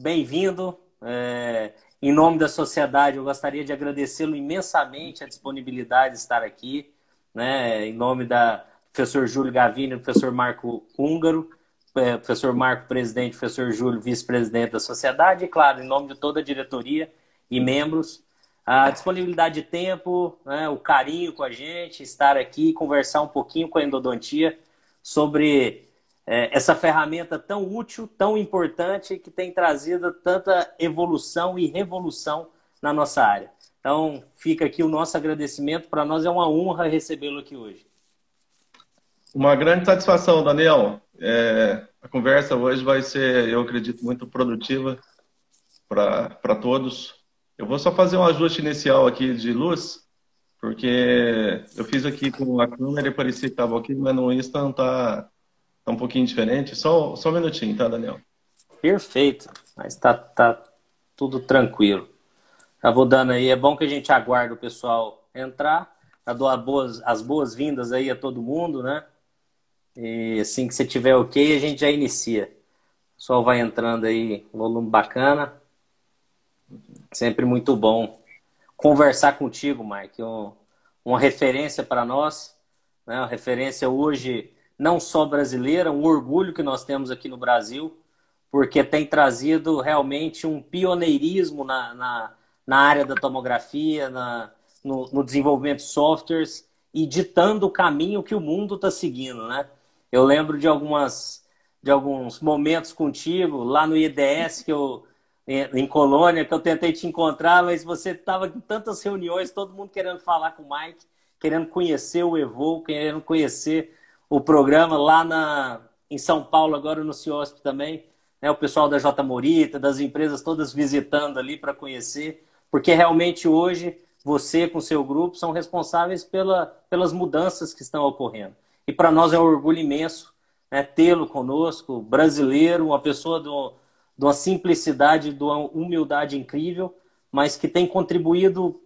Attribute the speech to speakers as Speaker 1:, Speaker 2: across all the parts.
Speaker 1: bem-vindo. É, em nome da sociedade, eu gostaria de agradecê-lo imensamente a disponibilidade de estar aqui, né? Em nome da professor Júlio Gavini, professor Marco Húngaro, é, professor Marco, presidente, professor Júlio, vice-presidente da sociedade, e, claro, em nome de toda a diretoria e membros, a disponibilidade de tempo, né, o carinho com a gente, estar aqui, conversar um pouquinho com a endodontia sobre é, essa ferramenta tão útil, tão importante, que tem trazido tanta evolução e revolução na nossa área. Então, fica aqui o nosso agradecimento. Para nós é uma honra recebê-lo aqui hoje.
Speaker 2: Uma grande satisfação, Daniel. É, a conversa hoje vai ser, eu acredito, muito produtiva para todos. Eu vou só fazer um ajuste inicial aqui de luz, porque eu fiz aqui com a câmera e parecia que estava aqui, mas no Insta está tá um pouquinho diferente. Só, só um minutinho, tá, Daniel?
Speaker 1: Perfeito, mas tá, tá tudo tranquilo. Já vou dando aí, é bom que a gente aguarde o pessoal entrar. Já dou as boas, as boas-vindas aí a todo mundo, né? E assim que você tiver ok, a gente já inicia. O pessoal vai entrando aí, volume bacana. Sempre muito bom conversar contigo, Mike. Um, uma referência para nós, né? uma referência hoje não só brasileira, um orgulho que nós temos aqui no Brasil, porque tem trazido realmente um pioneirismo na, na, na área da tomografia, na, no, no desenvolvimento de softwares e ditando o caminho que o mundo está seguindo, né? Eu lembro de algumas de alguns momentos contigo lá no IDS que eu em Colônia que eu tentei te encontrar, mas você estava em tantas reuniões, todo mundo querendo falar com o Mike, querendo conhecer o Evo, querendo conhecer o programa lá na em São Paulo agora no CIOSP também, né? O pessoal da J Morita, das empresas todas visitando ali para conhecer, porque realmente hoje você com seu grupo são responsáveis pela, pelas mudanças que estão ocorrendo. E para nós é um orgulho imenso né, tê-lo conosco, brasileiro, uma pessoa do, de uma simplicidade, de uma humildade incrível, mas que tem contribuído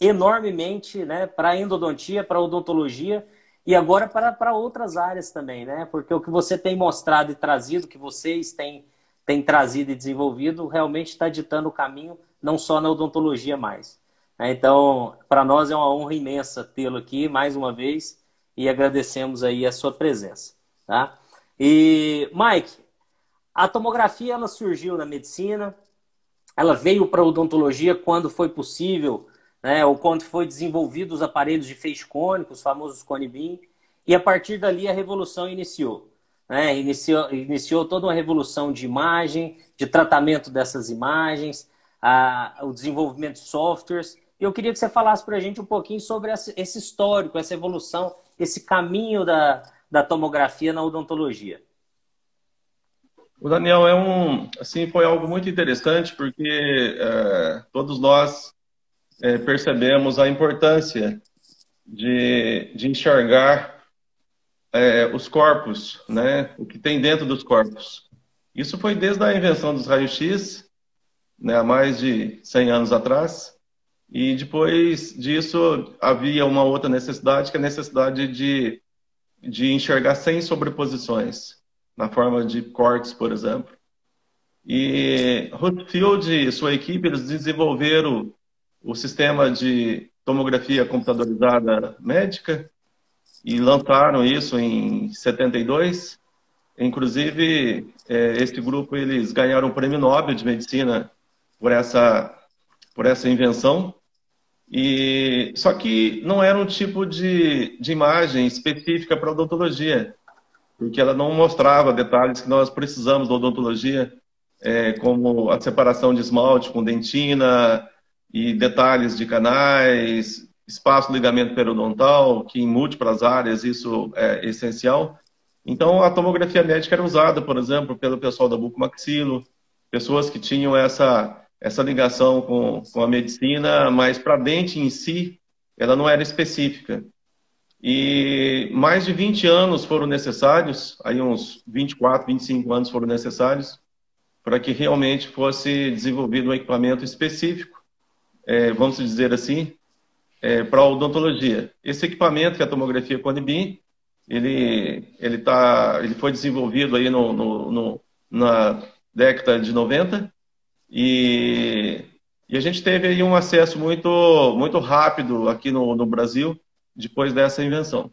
Speaker 1: enormemente né, para a endodontia, para a odontologia e agora para, para outras áreas também, né? Porque o que você tem mostrado e trazido, que vocês têm, têm trazido e desenvolvido, realmente está ditando o caminho, não só na odontologia mais. Então, para nós é uma honra imensa tê-lo aqui mais uma vez e agradecemos aí a sua presença, tá? E Mike, a tomografia ela surgiu na medicina, ela veio para a odontologia quando foi possível, né, ou quando foi desenvolvido os aparelhos de feixe cônico, os famosos cone beam, e a partir dali a revolução iniciou. Né? Iniciou, iniciou toda uma revolução de imagem, de tratamento dessas imagens, a, o desenvolvimento de softwares. E eu queria que você falasse para a gente um pouquinho sobre esse histórico, essa evolução esse caminho da, da tomografia na odontologia?
Speaker 2: O Daniel é um, assim, foi algo muito interessante porque é, todos nós é, percebemos a importância de, de enxergar é, os corpos, né, o que tem dentro dos corpos. Isso foi desde a invenção dos raios-x, né, há mais de 100 anos atrás, e depois disso havia uma outra necessidade, que é a necessidade de, de enxergar sem sobreposições, na forma de cortes, por exemplo. E Rutfield e sua equipe eles desenvolveram o sistema de tomografia computadorizada médica e lançaram isso em 72. Inclusive, é, esse grupo eles ganharam o prêmio Nobel de medicina por essa por essa invenção. E só que não era um tipo de, de imagem específica para odontologia, porque ela não mostrava detalhes que nós precisamos da odontologia, é, como a separação de esmalte com dentina e detalhes de canais, espaço ligamento periodontal, que em múltiplas áreas isso é essencial. Então, a tomografia médica era usada, por exemplo, pelo pessoal da bucomaxilo, pessoas que tinham essa essa ligação com, com a medicina, mas para dente em si, ela não era específica. E mais de 20 anos foram necessários, aí uns 24, 25 anos foram necessários, para que realmente fosse desenvolvido um equipamento específico, é, vamos dizer assim, é, para odontologia. Esse equipamento, que é a tomografia Conibin, ele, ele, tá, ele foi desenvolvido aí no, no, no na, década de 90 e, e a gente teve aí um acesso muito, muito rápido aqui no, no Brasil depois dessa invenção.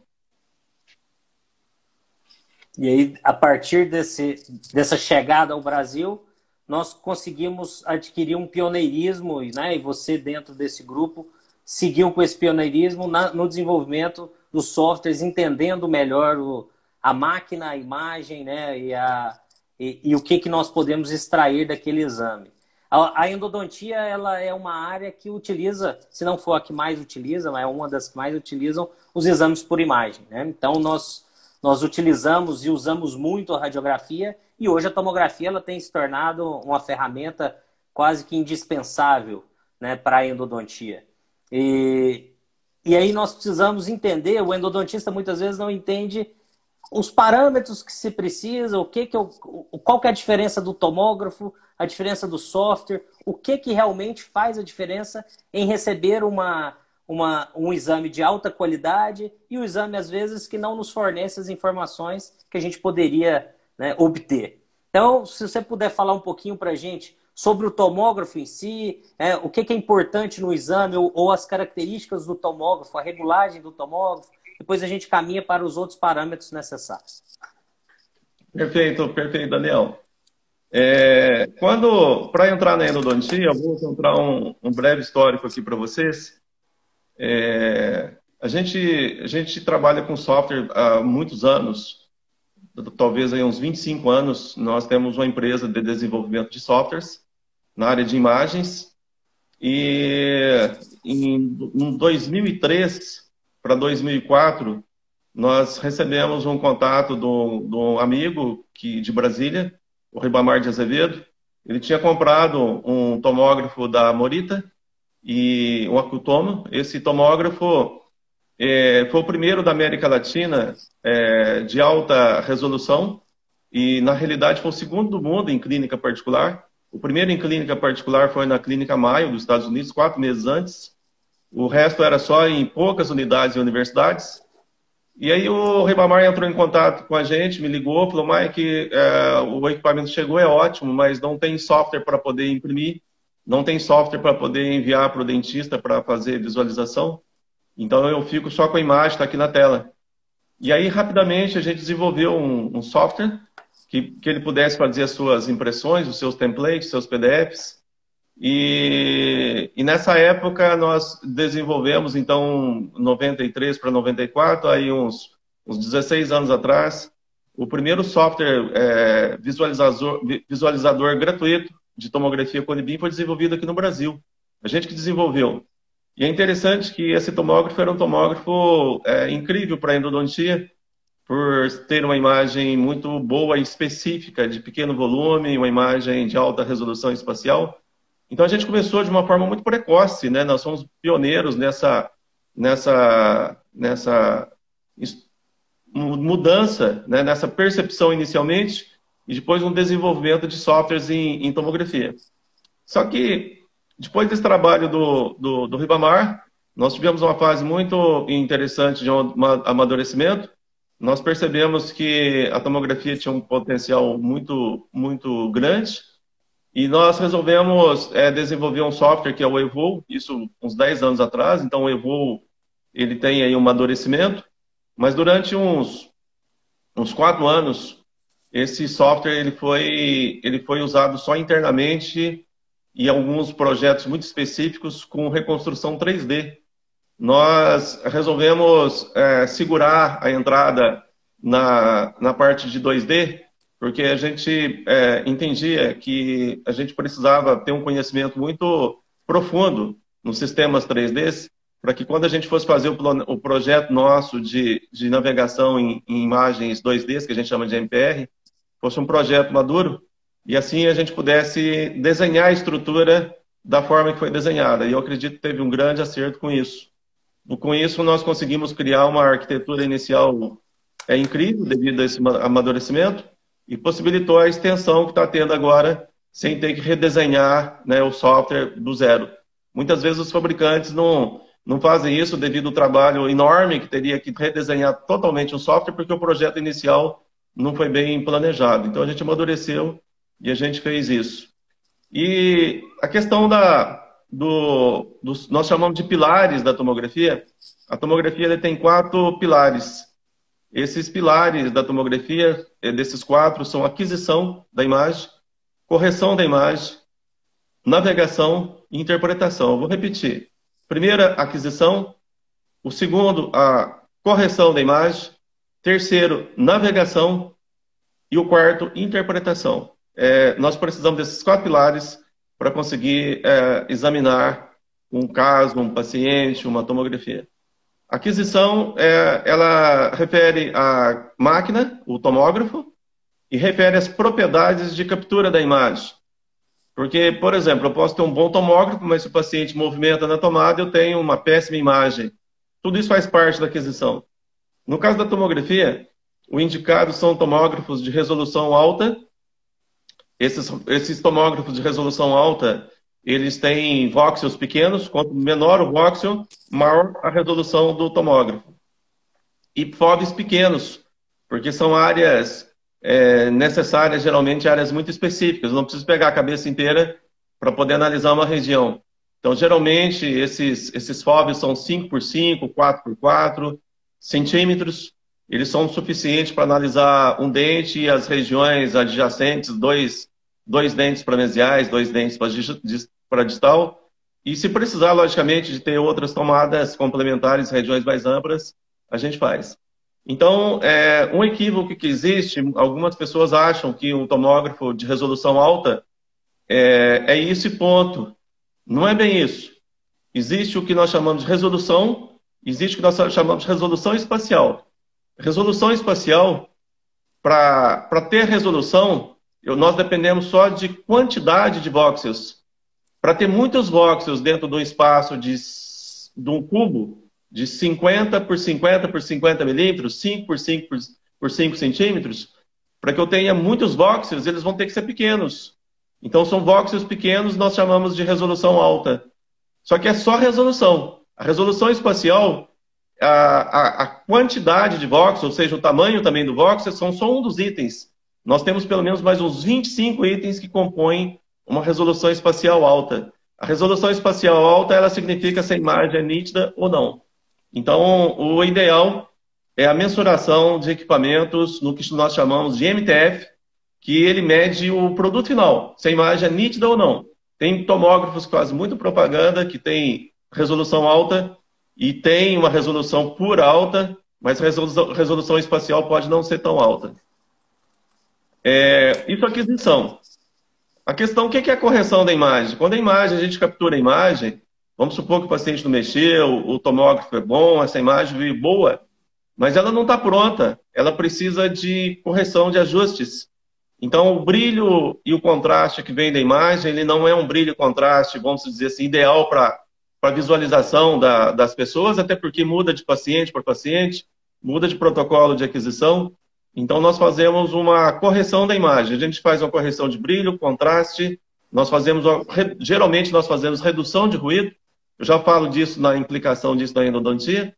Speaker 1: E aí, a partir desse, dessa chegada ao Brasil, nós conseguimos adquirir um pioneirismo, né? e você, dentro desse grupo, seguiu com esse pioneirismo na, no desenvolvimento dos softwares, entendendo melhor o, a máquina, a imagem, né? e, a, e, e, o que, que nós podemos extrair daquele exame. A, a, endodontia ela é uma área que utiliza, se não for a que mais utiliza, mas é uma das que mais utilizam, os exames por imagem. Né? Então, nós nós utilizamos e usamos muito a radiografia e hoje a tomografia ela tem se tornado uma ferramenta quase que indispensável né, para a endodontia. E, e aí nós precisamos entender, o endodontista muitas vezes não entende os parâmetros que se precisa, o que que eu, qual que é a diferença do tomógrafo, a diferença do software, o que que realmente faz a diferença em receber uma, uma, um exame de alta qualidade e o um exame, às vezes, que não nos fornece as informações que a gente poderia né, obter. Então, se você puder falar um pouquinho para a gente sobre o tomógrafo em si, é, o que, que, é importante no exame ou, ou, as características do tomógrafo, a regulagem do tomógrafo, depois a gente caminha para os outros parâmetros necessários.
Speaker 2: Perfeito, perfeito, Daniel. É, quando, para entrar na endodontia, eu vou contar um, um breve histórico aqui para vocês. É, a, gente, a gente trabalha com software há muitos anos, talvez aí uns 25 anos. Nós temos uma empresa de desenvolvimento de softwares na área de imagens. E em, em 2003 para 2004, nós recebemos um contato de um amigo que, de Brasília, o Ribamar de Azevedo. Ele tinha comprado um tomógrafo da Morita e um acutomo. Esse tomógrafo é, foi o primeiro da América Latina é, de alta resolução e, na realidade, foi o segundo do mundo em clínica particular. O primeiro em clínica particular foi na Clínica Mayo, dos Estados Unidos, quatro meses antes. O resto era só em poucas unidades e universidades. E aí o Ribamar entrou em contato com a gente, me ligou, falou, Mike, é, o equipamento chegou, é ótimo, mas não tem software para poder imprimir não tem software para poder enviar para o dentista para fazer visualização. Então eu fico só com a imagem, está aqui na tela. E aí, rapidamente, a gente desenvolveu um, um software que, que, ele pudesse fazer as suas impressões, os seus templates, seus PDFs. E, e nessa época nós desenvolvemos, então, 93 para 94, aí uns, uns 16 anos atrás, o primeiro software é, visualizador, visualizador gratuito de tomografia Conibim foi desenvolvido aqui no Brasil. A gente que desenvolveu. E é interessante que esse tomógrafo era um tomógrafo é, incrível para endodontia, por ter uma imagem muito boa e específica, de pequeno volume, uma imagem de alta resolução espacial. Então a gente começou de uma forma muito precoce, né? Nós somos pioneiros nessa, nessa, nessa mudança, né? nessa percepção inicialmente, e depois um desenvolvimento de softwares em, em tomografia. Só que, depois desse trabalho do, do, do Ribamar, nós tivemos uma fase muito interessante de amadurecimento. Nós percebemos que a tomografia tinha um potencial muito, muito grande e nós resolvemos é, desenvolver um software que é o Evo, isso uns 10 anos atrás. Então, o Evo ele tem aí um amadurecimento, mas durante uns, uns quatro anos esse software ele foi, ele foi usado só internamente e alguns projetos muito específicos com reconstrução 3D. Nós resolvemos é, segurar a entrada na, na parte de 2D, porque a gente é, entendia que a gente precisava ter um conhecimento muito profundo nos sistemas 3D, para que quando a gente fosse fazer o, o projeto nosso de, de navegação em, em imagens 2D, que a gente chama de MPR, fosse um projeto maduro e assim a gente pudesse desenhar a estrutura da forma que foi desenhada. E eu acredito que teve um grande acerto com isso. Com isso, nós conseguimos criar uma arquitetura inicial é incrível devido a esse amadurecimento e possibilitou a extensão que está tendo agora sem ter que redesenhar né, o software do zero. Muitas vezes os fabricantes não, não fazem isso devido ao trabalho enorme que teria que redesenhar totalmente o software, porque o projeto inicial não foi bem planejado. Então a gente amadureceu e a gente fez isso. E a questão da, do, do, nós chamamos de pilares da tomografia. A tomografia tem quatro pilares. Esses pilares da tomografia, eh, desses quatro, são aquisição da imagem, correção da imagem, navegação e interpretação. Vou repetir. Primeira, aquisição. O segundo, a correção da imagem. Terceiro, navegação. E o quarto, interpretação. É, nós precisamos desses quatro pilares para conseguir é, examinar um caso, um paciente, uma tomografia. Aquisição, é, ela refere à máquina, o tomógrafo, e refere às propriedades de captura da imagem. Porque, por exemplo, eu posso ter um bom tomógrafo, mas se o paciente movimenta na tomada, eu tenho uma péssima imagem. Tudo isso faz parte da aquisição. No caso da tomografia, o indicado são tomógrafos de resolução alta. Esses, esses tomógrafos de resolução alta, eles têm voxels pequenos. Quanto menor o voxel, maior a resolução do tomógrafo. E FOVs pequenos, porque são áreas é, necessárias, geralmente áreas muito específicas. Não preciso pegar a cabeça inteira para poder analisar uma região. Então, geralmente, esses, esses são 5 por 5, 4 por 4 centímetros. Eles são suficientes para analisar um dente e as regiões adjacentes, dois, dois dentes mesiais, dois dentes para distal. E se precisar, logicamente, de ter outras tomadas complementares, regiões mais amplas, a gente faz. Então, é, um equívoco que existe, algumas pessoas acham que um tomógrafo de resolução alta é, é ponto. Não é bem isso. Existe o que nós chamamos de resolução, existe o que nós chamamos de resolução espacial. Resolução espacial, para ter resolução, eu, nós dependemos só de quantidade de voxels. Para ter muitos voxels dentro de um espaço de, de um cubo, de 50 por 50 por 50 milímetros, 5 por 5 por, por 5 centímetros, para que eu tenha muitos voxels, eles vão ter que ser pequenos. Então, são voxels pequenos, nós chamamos de resolução alta. Só que é só resolução. A resolução espacial, a, a, a quantidade de voxels, ou seja, o tamanho também do voxel, são só um dos itens. Nós temos pelo menos mais uns 25 itens que compõem uma resolução espacial alta. A resolução espacial alta, ela significa se a imagem é nítida ou não. Então, o ideal é a mensuração de equipamentos no que nós chamamos de MTF, que ele mede o produto final, se a imagem é nítida ou não. Tem tomógrafos que fazem muito propaganda, que tem resolução alta e tem uma resolução pura alta, mas resolução, resolução espacial pode não ser tão alta. É, isso é aquisição. A questão, o que é a correção da imagem? Quando a imagem, a gente captura a imagem, Vamos supor que o paciente não mexeu, o tomógrafo é bom, essa imagem veio boa, mas ela não está pronta. Ela precisa de correção de ajustes. Então, o brilho e o contraste que vem da imagem, ele não é um brilho e contraste, vamos dizer assim, ideal para a visualização da, das pessoas, até porque muda de paciente para paciente, muda de protocolo de aquisição. Então, nós fazemos uma correção da imagem. A gente faz uma correção de brilho, contraste, nós fazemos, geralmente nós fazemos redução de ruído, eu já falo disso na implicação disso na endodontia.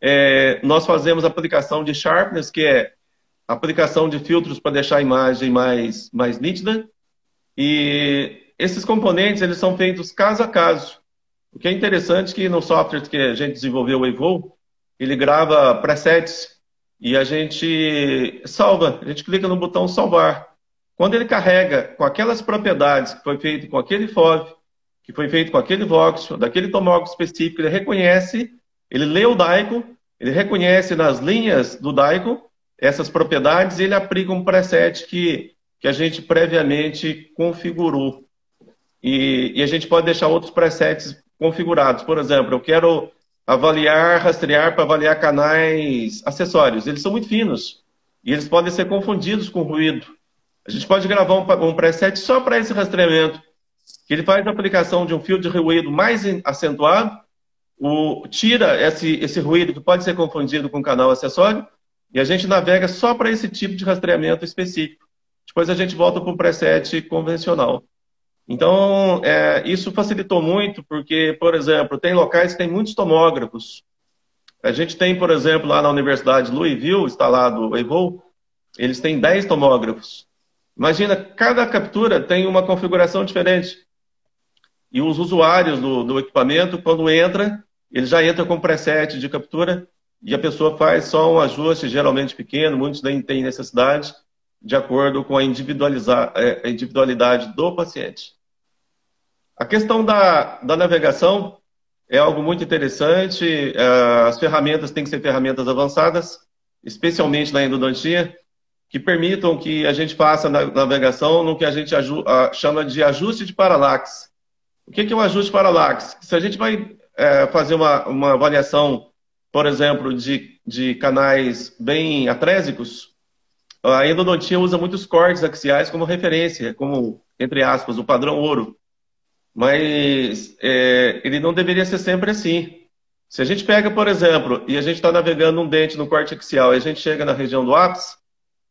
Speaker 2: É, nós fazemos aplicação de sharpness, que é aplicação de filtros para deixar a imagem mais, mais nítida. E esses componentes eles são feitos caso a caso. O que é interessante é que no software que a gente desenvolveu, o Evo, ele grava presets e a gente salva. A gente clica no botão salvar. Quando ele carrega com aquelas propriedades que foi feito com aquele FOV, que foi feito com aquele voxel, daquele tomógrafo específico, ele reconhece, ele lê o DAICO, ele reconhece nas linhas do DAICO essas propriedades e ele aplica um preset que, que a gente previamente configurou. E, e a gente pode deixar outros presets configurados. Por exemplo, eu quero avaliar, rastrear para avaliar canais acessórios. Eles são muito finos e eles podem ser confundidos com ruído. A gente pode gravar um, um preset só para esse rastreamento que ele faz a aplicação de um filtro de ruído mais acentuado, o, tira esse, esse ruído que pode ser confundido com canal acessório, e a gente navega só para esse tipo de rastreamento específico. Depois a gente volta para o preset convencional. Então, é, isso facilitou muito, porque, por exemplo, tem locais que tem muitos tomógrafos. A gente tem, por exemplo, lá na Universidade Louisville, instalado o Evo, eles têm 10 tomógrafos. Imagina, cada captura tem uma configuração diferente. E os usuários do, do equipamento, quando entra, ele já entra com preset de captura e a pessoa faz só um ajuste, geralmente pequeno, muitos nem têm necessidade, de acordo com a, é, a individualidade do paciente. A questão da, da navegação é algo muito interessante. É, as ferramentas têm que ser ferramentas avançadas, especialmente na endodontia, que permitam que a gente faça na navegação no que a gente chama de ajuste de paralaxe. O que é o ajuste de paralaxe? Se a gente vai é, fazer uma, uma avaliação, por exemplo, de, de canais bem atrésicos, a endodontia usa muitos cortes axiais como referência, como, entre aspas, o padrão ouro. Mas é, ele não deveria ser sempre assim. Se a gente pega, por exemplo, e a gente está navegando um dente no corte axial e a gente chega na região do ápice,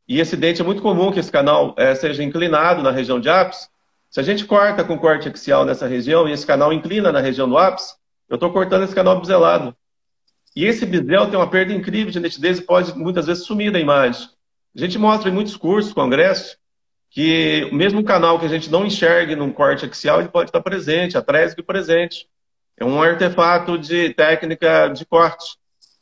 Speaker 2: e esse dente é muito comum que esse canal é, seja inclinado na região de ápice, se a gente corta com corte axial nessa região e esse canal inclina na região do ápice, eu estou cortando esse canal biselado. E esse bisel tem uma perda incrível de nitidez e pode muitas vezes sumir da imagem. A gente mostra em muitos cursos, congressos, que mesmo canal que a gente não enxergue num corte axial, ele pode estar presente, atrésico e presente. É um artefato de técnica de corte.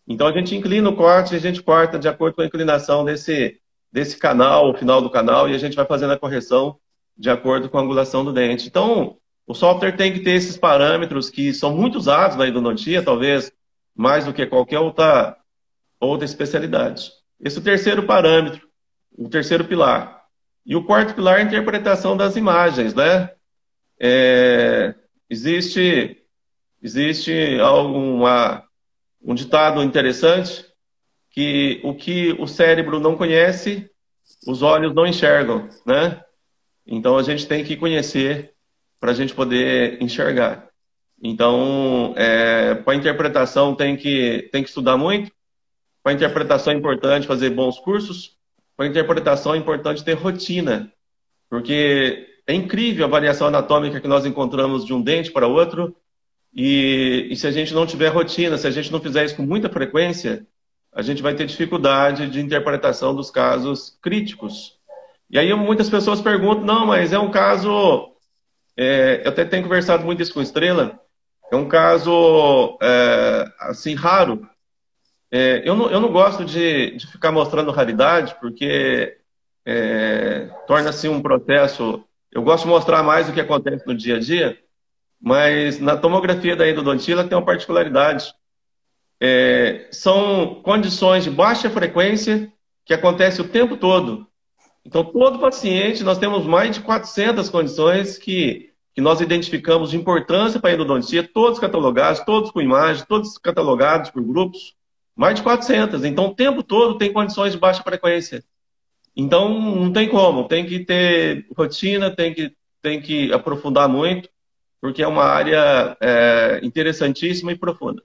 Speaker 2: Então a gente inclina o corte e a gente corta de acordo com a inclinação desse, desse canal, o final do canal, e a gente vai fazendo a correção de acordo com a angulação do dente. Então, o software tem que ter esses parâmetros que são muito usados na endodontia, talvez mais do que qualquer outra, outra especialidade. Esse é terceiro parâmetro, o terceiro pilar. E o quarto pilar é a interpretação das imagens, né? É, existe existe alguma, um ditado interessante que o que o cérebro não conhece, os olhos não enxergam, né? Então a gente tem que conhecer para a gente poder enxergar. Então, é, para a interpretação tem que, tem que estudar muito. Para interpretação é importante fazer bons cursos. Para interpretação é importante ter rotina, porque é incrível a variação anatômica que nós encontramos de um dente para outro. E, e se a gente não tiver rotina, se a gente não fizer isso com muita frequência, a gente vai ter dificuldade de interpretação dos casos críticos. E aí muitas pessoas perguntam, não, mas é um caso. É, eu até tenho conversado muito isso com Estrela. É um caso é, assim raro. É, eu, não, eu não gosto de, de ficar mostrando raridade, porque é, torna-se um processo. Eu gosto de mostrar mais o que acontece no dia a dia, mas na tomografia da endodontia tem uma particularidade. É, são condições de baixa frequência que acontece o tempo todo. Então, todo paciente, nós temos mais de 400 condições que, que nós identificamos de importância para a endodontia, todos catalogados, todos com imagem, todos catalogados por grupos, mais de 400. Então, o tempo todo tem condições de baixa frequência. Então, não tem como, tem que ter rotina, tem que, tem que aprofundar muito, porque é uma área é, interessantíssima e profunda.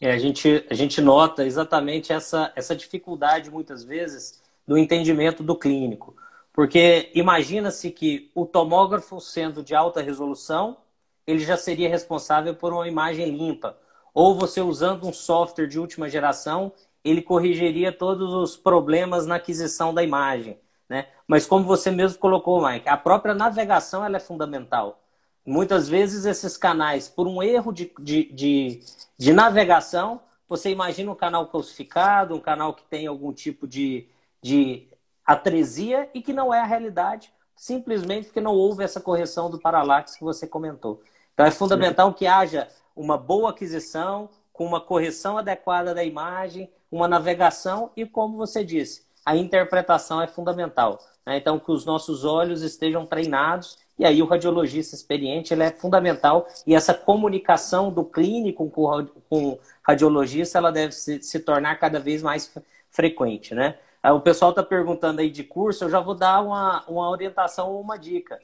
Speaker 1: É, a, gente, a gente nota exatamente essa, essa dificuldade, muitas vezes, do entendimento do clínico. Porque imagina-se que o tomógrafo, sendo de alta resolução, ele já seria responsável por uma imagem limpa. Ou você usando um software de última geração, ele corrigiria todos os problemas na aquisição da imagem. Né? Mas como você mesmo colocou, Mike, a própria navegação ela é fundamental. Muitas vezes esses canais, por um erro de, de, de, de navegação, você imagina um canal calcificado, um canal que tem algum tipo de, de atresia e que não é a realidade, simplesmente porque não houve essa correção do paralaxe que você comentou. Então é fundamental que haja uma boa aquisição, com uma correção adequada da imagem, uma navegação e, como você disse, a interpretação é fundamental. Né? Então, que os nossos olhos estejam treinados e aí o radiologista experiente ele é fundamental e essa comunicação do clínico com, o radiologista ela deve se, se tornar cada vez mais frequente, né? O pessoal está perguntando aí de curso, eu já vou dar uma, uma orientação ou uma dica.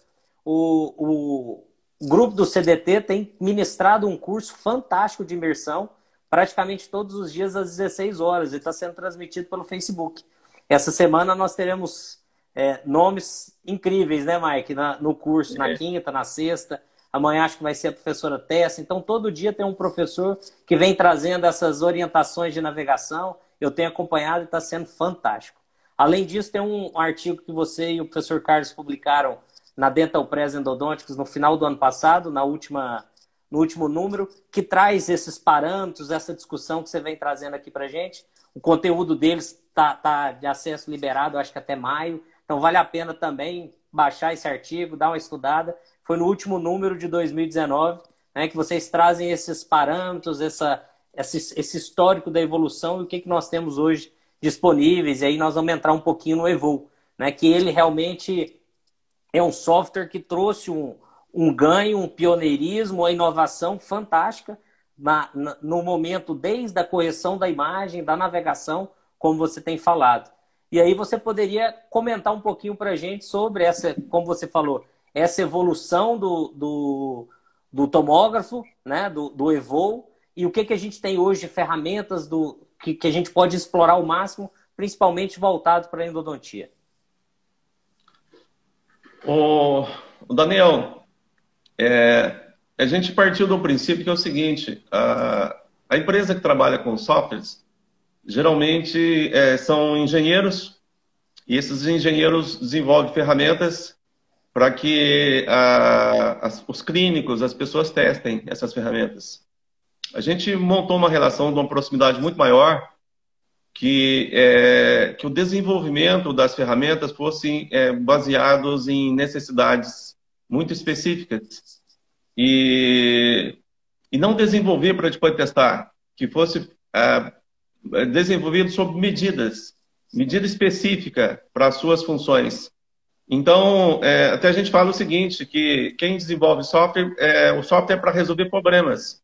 Speaker 1: O, o grupo do CDT tem ministrado um curso fantástico de imersão, praticamente todos os dias às 16 horas, e está sendo transmitido pelo Facebook. Essa semana nós teremos é, nomes incríveis, né, Mike? Na, no curso, é. na quinta, na sexta. Amanhã acho que vai ser a professora Tessa. Então, todo dia tem um professor que vem trazendo essas orientações de navegação. Eu tenho acompanhado e está sendo fantástico. Além disso, tem um artigo que você e o professor Carlos publicaram na Dental Press Endodontics no final do ano passado, na última, no último número, que traz esses parâmetros, essa discussão que você vem trazendo aqui para gente. O conteúdo deles está tá de acesso liberado, acho que até maio. Então vale a pena também baixar esse artigo, dar uma estudada. Foi no último número de 2019 né, que vocês trazem esses parâmetros, essa, esse, esse histórico da evolução e o que, que nós temos hoje disponíveis. E aí nós vamos entrar um pouquinho no Evol, né, que ele realmente é um software que trouxe um, um ganho, um pioneirismo, uma inovação fantástica na, na, no momento desde a correção da imagem, da navegação, como você tem falado. E aí você poderia comentar um pouquinho para a gente sobre essa, como você falou, essa evolução do, do, do tomógrafo, né, do, do Evol, e o que, que a gente tem hoje de ferramentas do, que, que a gente pode explorar ao máximo, principalmente voltado para a endodontia.
Speaker 2: O Daniel, é, a gente partiu do princípio que é o seguinte: a, a empresa que trabalha com softwares geralmente é, são engenheiros e esses engenheiros desenvolvem ferramentas para que a, as, os clínicos, as pessoas testem essas ferramentas. A gente montou uma relação de uma proximidade muito maior que, é, que o desenvolvimento das ferramentas fossem é, baseados em necessidades muito específicas e, e não desenvolver para depois testar, que fosse é, desenvolvido sob medidas, medida específica para as suas funções. Então, é, até a gente fala o seguinte, que quem desenvolve software, é, o software é para resolver problemas.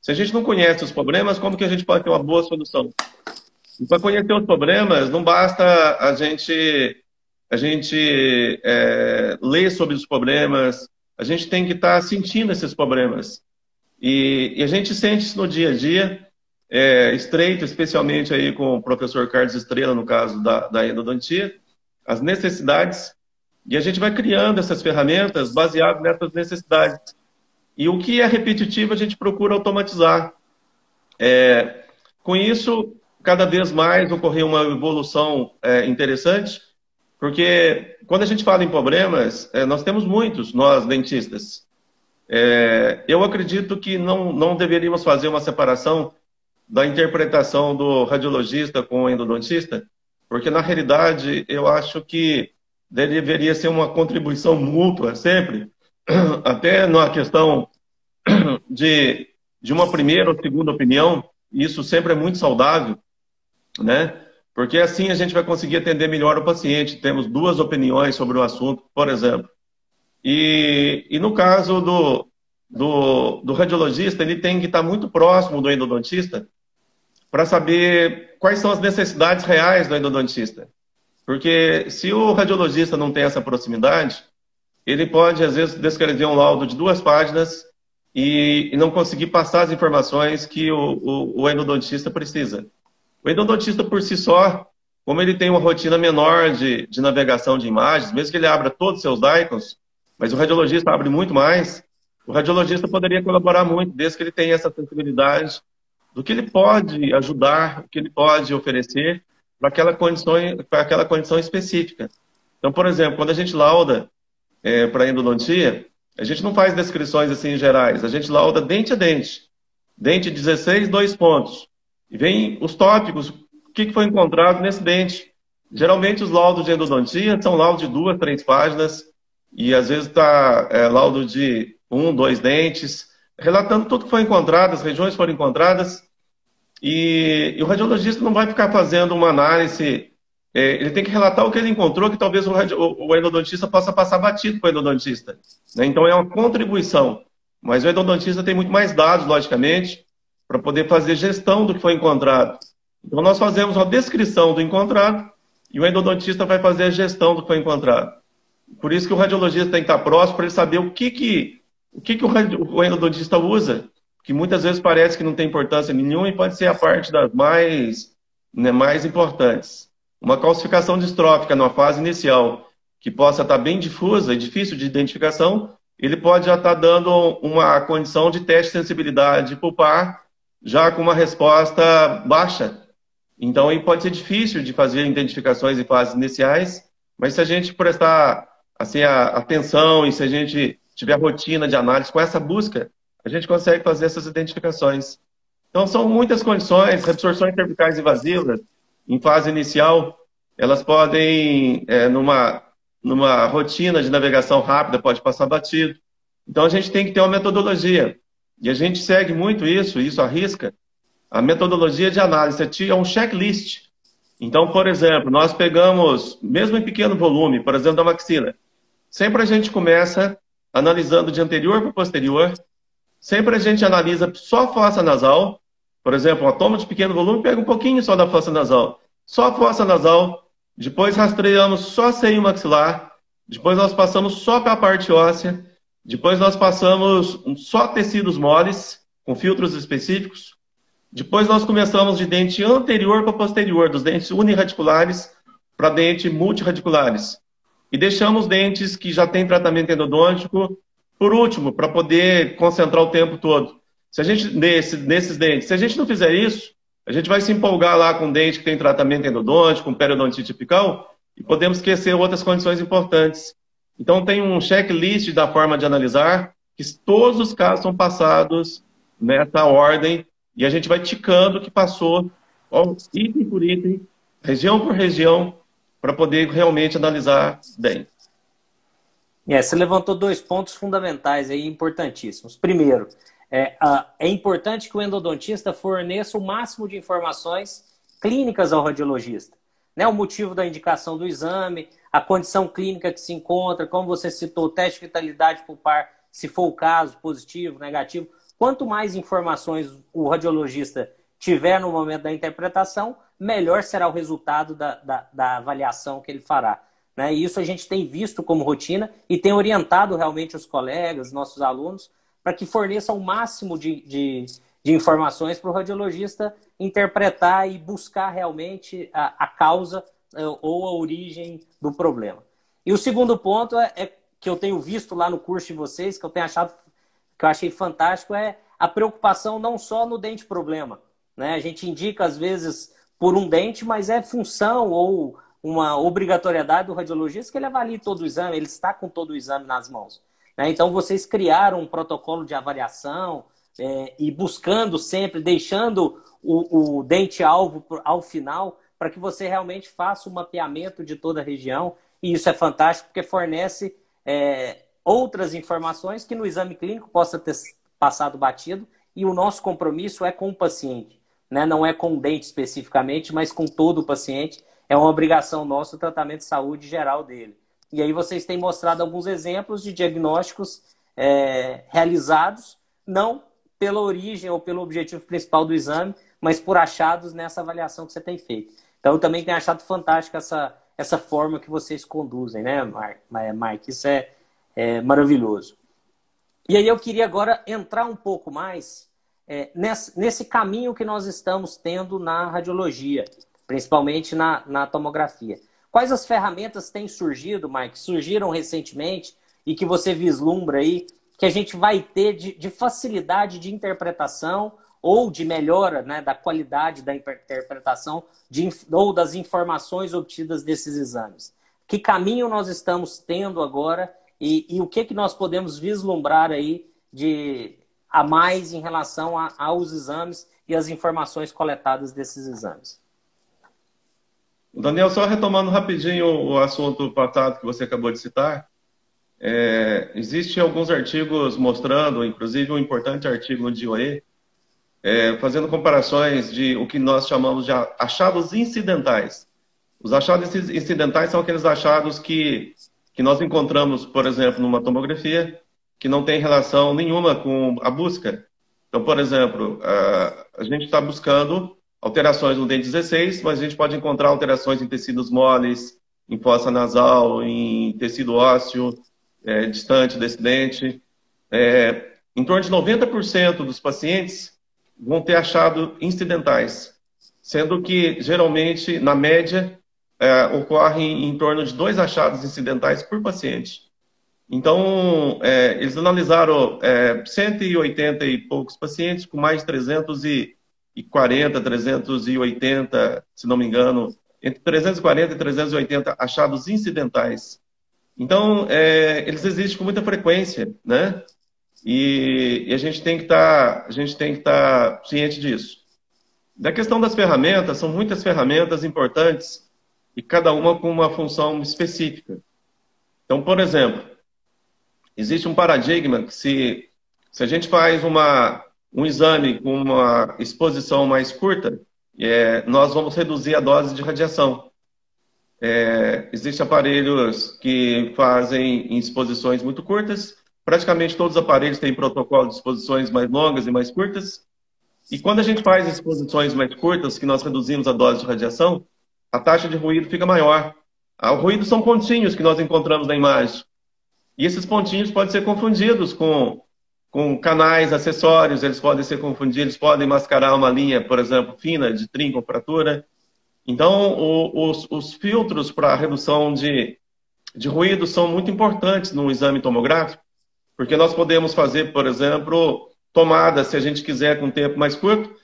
Speaker 2: Se a gente não conhece os problemas, como que a gente pode ter uma boa solução? E para conhecer os problemas, não basta a gente, a gente é, ler sobre os problemas, a gente tem que estar tá sentindo esses problemas. E, e, a gente sente isso no dia a dia, é, estreito, especialmente aí com o professor Carlos Estrela, no caso da, da endodontia, as necessidades, e a gente vai criando essas ferramentas baseado nessas necessidades. E o que é repetitivo a gente procura automatizar. É, com isso, cada vez mais ocorreu uma evolução é, interessante, porque quando a gente fala em problemas, é, nós temos muitos, nós dentistas. É, eu acredito que não, não deveríamos fazer uma separação da interpretação do radiologista com o endodontista, porque na realidade eu acho que deveria ser uma contribuição mútua sempre, até na questão de, de uma primeira ou segunda opinião, isso sempre é muito saudável, né? Porque assim a gente vai conseguir atender melhor o paciente. Temos duas opiniões sobre o assunto, por exemplo. E, e no caso do, do, do radiologista, ele tem que estar muito próximo do endodontista para saber quais são as necessidades reais do endodontista. Porque se o radiologista não tem essa proximidade, ele pode, às vezes, descrever um laudo de duas páginas e, e não conseguir passar as informações que o, o, o endodontista precisa. O endodontista por si só, como ele tem uma rotina menor de, de navegação de imagens, mesmo que ele abra todos os seus DICONs, mas o radiologista abre muito mais, o radiologista poderia colaborar muito, desde que ele tenha essa sensibilidade do que ele pode ajudar, o que ele pode oferecer para aquela condição, aquela condição específica. Então, por exemplo, quando a gente lauda é, para endodontia, a gente não faz descrições assim gerais, a gente lauda dente a dente. Dente 16, dois pontos. E vem os tópicos, o que foi encontrado nesse dente. Geralmente os laudos de endodontia são laudos de duas, três páginas, e às vezes está é, laudo de um, dois dentes, relatando tudo que foi encontrado, as regiões foram encontradas, e, e o radiologista não vai ficar fazendo uma análise, é, ele tem que relatar o que ele encontrou, que talvez o, o, o endodontista possa passar batido para o endodontista. Né? Então é uma contribuição, mas o endodontista tem muito mais dados, logicamente, para poder fazer gestão do que foi encontrado. Então, nós fazemos uma descrição do encontrado e o endodontista vai fazer a gestão do que foi encontrado. Por isso que o radiologista tem que estar próximo para ele saber o que, que, o, que, que o endodontista usa, que muitas vezes parece que não tem importância nenhuma e pode ser a parte das mais, né, mais importantes. Uma calcificação distrófica numa fase inicial, que possa estar bem difusa e difícil de identificação, ele pode já estar dando uma condição de teste de sensibilidade pulpar já com uma resposta baixa. Então, aí pode ser difícil de fazer identificações em fases iniciais, mas se a gente prestar assim, a atenção e se a gente tiver rotina de análise com essa busca, a gente consegue fazer essas identificações. Então, são muitas condições, reabsorções cervicais invasivas, em fase inicial, elas podem, é, numa, numa rotina de navegação rápida, pode passar batido. Então, a gente tem que ter uma metodologia. E a gente segue muito isso, isso arrisca. A metodologia de análise é um checklist. Então, por exemplo, nós pegamos, mesmo em pequeno volume, por exemplo, da maxila, sempre a gente começa analisando de anterior para posterior, sempre a gente analisa só a fossa nasal, por exemplo, uma toma de pequeno volume pega um pouquinho só da fossa nasal, só a fossa nasal, depois rastreamos só seio maxilar, depois nós passamos só para a parte óssea, depois nós passamos só tecidos moles, com filtros específicos, depois nós começamos de dente anterior para posterior, dos dentes unirradiculares para dentes multirradiculares. E deixamos dentes que já têm tratamento endodôntico por último, para poder concentrar o tempo todo. Se a gente, nesse, nesses dentes, se a gente não fizer isso, a gente vai se empolgar lá com dente que tem tratamento endodôntico, com periodontite apical, e podemos esquecer outras condições importantes. Então, tem um checklist da forma de analisar, que todos os casos são passados nessa ordem e a gente vai ticando que passou, ó, item por item, região por região, para poder realmente analisar bem.
Speaker 1: É, você levantou dois pontos fundamentais aí, importantíssimos. Primeiro, é, é importante que o endodontista forneça o máximo de informações clínicas ao radiologista. Né? O motivo da indicação do exame, a condição clínica que se encontra, como você citou, o teste de vitalidade pulpar, se for o caso, positivo, negativo. Quanto mais informações o radiologista tiver no momento da interpretação, melhor será o resultado da, da, da avaliação que ele fará. Né? E isso a gente tem visto como rotina e tem orientado realmente os colegas, nossos alunos, para que forneçam o máximo de, de, de informações para o radiologista interpretar e buscar realmente a, a, causa eh, ou a origem do problema. E o segundo ponto é, é que eu tenho visto lá no curso de vocês, que eu tenho achado que eu achei fantástico é a preocupação não só no dente problema. Né? A gente indica, às vezes, por um dente, mas é função ou uma obrigatoriedade do radiologista que ele avalie todo o exame, ele está com todo o exame nas mãos. Né? Então, vocês criaram um protocolo de avaliação é, e buscando sempre, deixando o, o dente-alvo ao final, para que você realmente faça o mapeamento de toda a região. E isso é fantástico, porque fornece é, outras informações que no exame clínico possa ter passado batido e o nosso compromisso é com o paciente, né? não é com o dente especificamente, mas com todo o paciente. É uma obrigação nossa o tratamento de saúde geral dele. E aí vocês têm mostrado alguns exemplos de diagnósticos é, realizados, não pela origem ou pelo objetivo principal do exame, mas por achados nessa avaliação que você tem feito. Então, eu também tenho achado fantástica essa, essa forma que vocês conduzem, né, Mike? Isso é, é, maravilhoso. E aí eu queria agora entrar um pouco mais é, nesse, nesse, caminho que nós estamos tendo na radiologia, principalmente na, na tomografia. Quais as ferramentas têm surgido, Mike? Surgiram recentemente e que você vislumbra aí que a gente vai ter de, de facilidade de interpretação ou de melhora né, da qualidade da interpretação de, ou das informações obtidas desses exames. Que caminho nós estamos tendo agora e, e o que, que nós podemos vislumbrar aí de a mais em relação a, aos exames e as informações coletadas desses exames.
Speaker 2: Daniel, só retomando rapidinho o assunto passado que você acabou de citar, é, Existem alguns artigos mostrando, inclusive um importante artigo no DIOE, é, fazendo comparações de o que nós chamamos de achados incidentais. Os achados incidentais são aqueles achados que que nós encontramos, por exemplo, numa tomografia, que não tem relação nenhuma com a busca. Então, por exemplo, a gente está buscando alterações no dente 16, mas a gente pode encontrar alterações em tecidos moles, em fossa nasal, em tecido ósseo é, distante desse dente. É, em torno de 90% dos pacientes vão ter achado incidentais, sendo que, geralmente, na média, é, ocorre em torno de dois achados incidentais por paciente. Então, é, eles analisaram é, 180 e poucos pacientes com mais de 300 e 340, 380, se não me engano, entre 340 e 380 achados incidentais. Então, é, eles existem com muita frequência, né? E, e a gente tem que estar, tá, a gente tem que estar tá ciente disso. Da questão das ferramentas, são muitas ferramentas importantes e cada uma com uma função específica. Então, por exemplo, existe um paradigma que se, se a gente faz uma, um exame com uma exposição mais curta, é, nós vamos reduzir a dose de radiação. É, Existem aparelhos que fazem em exposições muito curtas. Praticamente todos os aparelhos têm protocolo de exposições mais longas e mais curtas. E quando a gente faz exposições mais curtas, que nós reduzimos a dose de radiação, a taxa de ruído fica maior. Ah, o ruído são pontinhos que nós encontramos na imagem. E esses pontinhos podem ser confundidos com, com canais, acessórios, eles podem ser confundidos, podem mascarar uma linha, por exemplo, fina, de trinca ou fratura. Então, o, os, os, filtros para redução de, de ruído são muito importantes no exame tomográfico, porque nós podemos fazer, por exemplo, tomada, se a gente quiser, com tempo mais curto,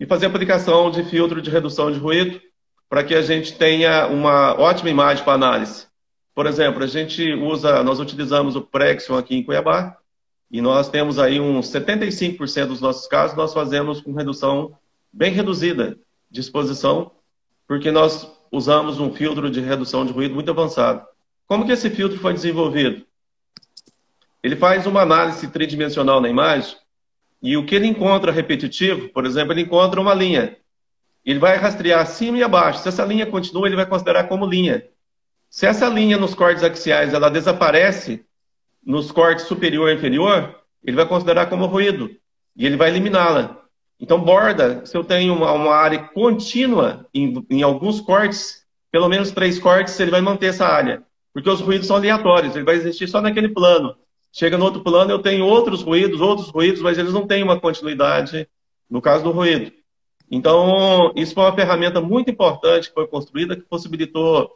Speaker 2: e fazer aplicação de filtro de redução de ruído, para que a gente tenha uma ótima imagem para análise. Por exemplo, a gente usa, nós utilizamos o Prexion aqui em Cuiabá, e nós temos aí uns 75% dos nossos casos, nós fazemos com redução bem reduzida de exposição, porque nós usamos um filtro de redução de ruído muito avançado. Como que esse filtro foi desenvolvido? Ele faz uma análise tridimensional na imagem e o que ele encontra repetitivo, por exemplo, ele encontra uma linha. Ele vai rastrear acima e abaixo. Se essa linha continua, ele vai considerar como linha. Se essa linha nos cortes axiais ela desaparece nos cortes superior e inferior, ele vai considerar como ruído e ele vai eliminá-la. Então, borda, se eu tenho uma, uma área contínua em, em, alguns cortes, pelo menos três cortes, ele vai manter essa área. Porque os ruídos são aleatórios, ele vai existir só naquele plano. Chega no outro plano, eu tenho outros ruídos, outros ruídos, mas eles não têm uma continuidade no caso do ruído. Então, isso foi uma ferramenta muito importante que foi construída, que possibilitou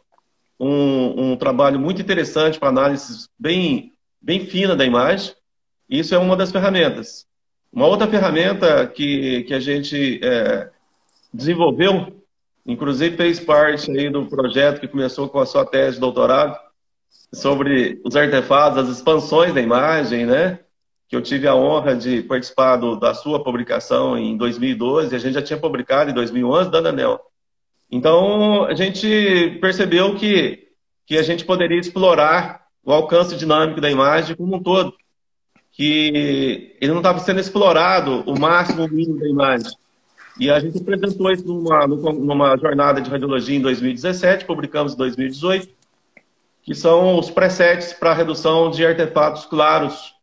Speaker 2: um, um trabalho muito interessante para análise bem, bem fina da imagem. Isso é uma das ferramentas. Uma outra ferramenta que, que a gente é, desenvolveu, inclusive fez parte aí do projeto que começou com a sua tese de doutorado, sobre os artefatos, as expansões da imagem, né? Que eu tive a honra de participar do, da sua publicação em 2012, a gente já tinha publicado em 2011, da Anel. Então, a gente percebeu que, que a gente poderia explorar o alcance dinâmico da imagem como um todo que ele não estava sendo explorado o máximo mínimo da imagem. E a gente apresentou isso numa, numa jornada de radiologia em 2017, publicamos em 2018, que são os presets para redução de artefatos claros,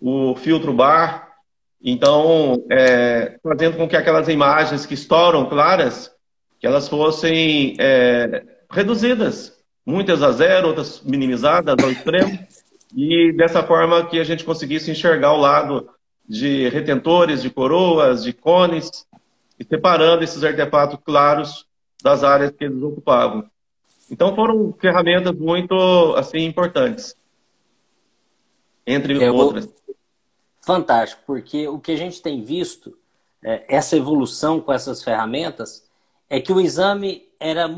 Speaker 2: o filtro bar. Então, é, fazendo com que aquelas imagens que estouram claras, que elas fossem é, reduzidas, muitas a zero, outras minimizadas ao extremo, e dessa forma que a gente conseguisse enxergar o lado de retentores, de coroas, de cones, e separando esses artefatos claros das áreas que eles ocupavam. Então foram ferramentas muito assim importantes, entre é, outras.
Speaker 1: Fantástico, porque o que a gente tem visto, é, essa evolução com essas ferramentas, é que o exame era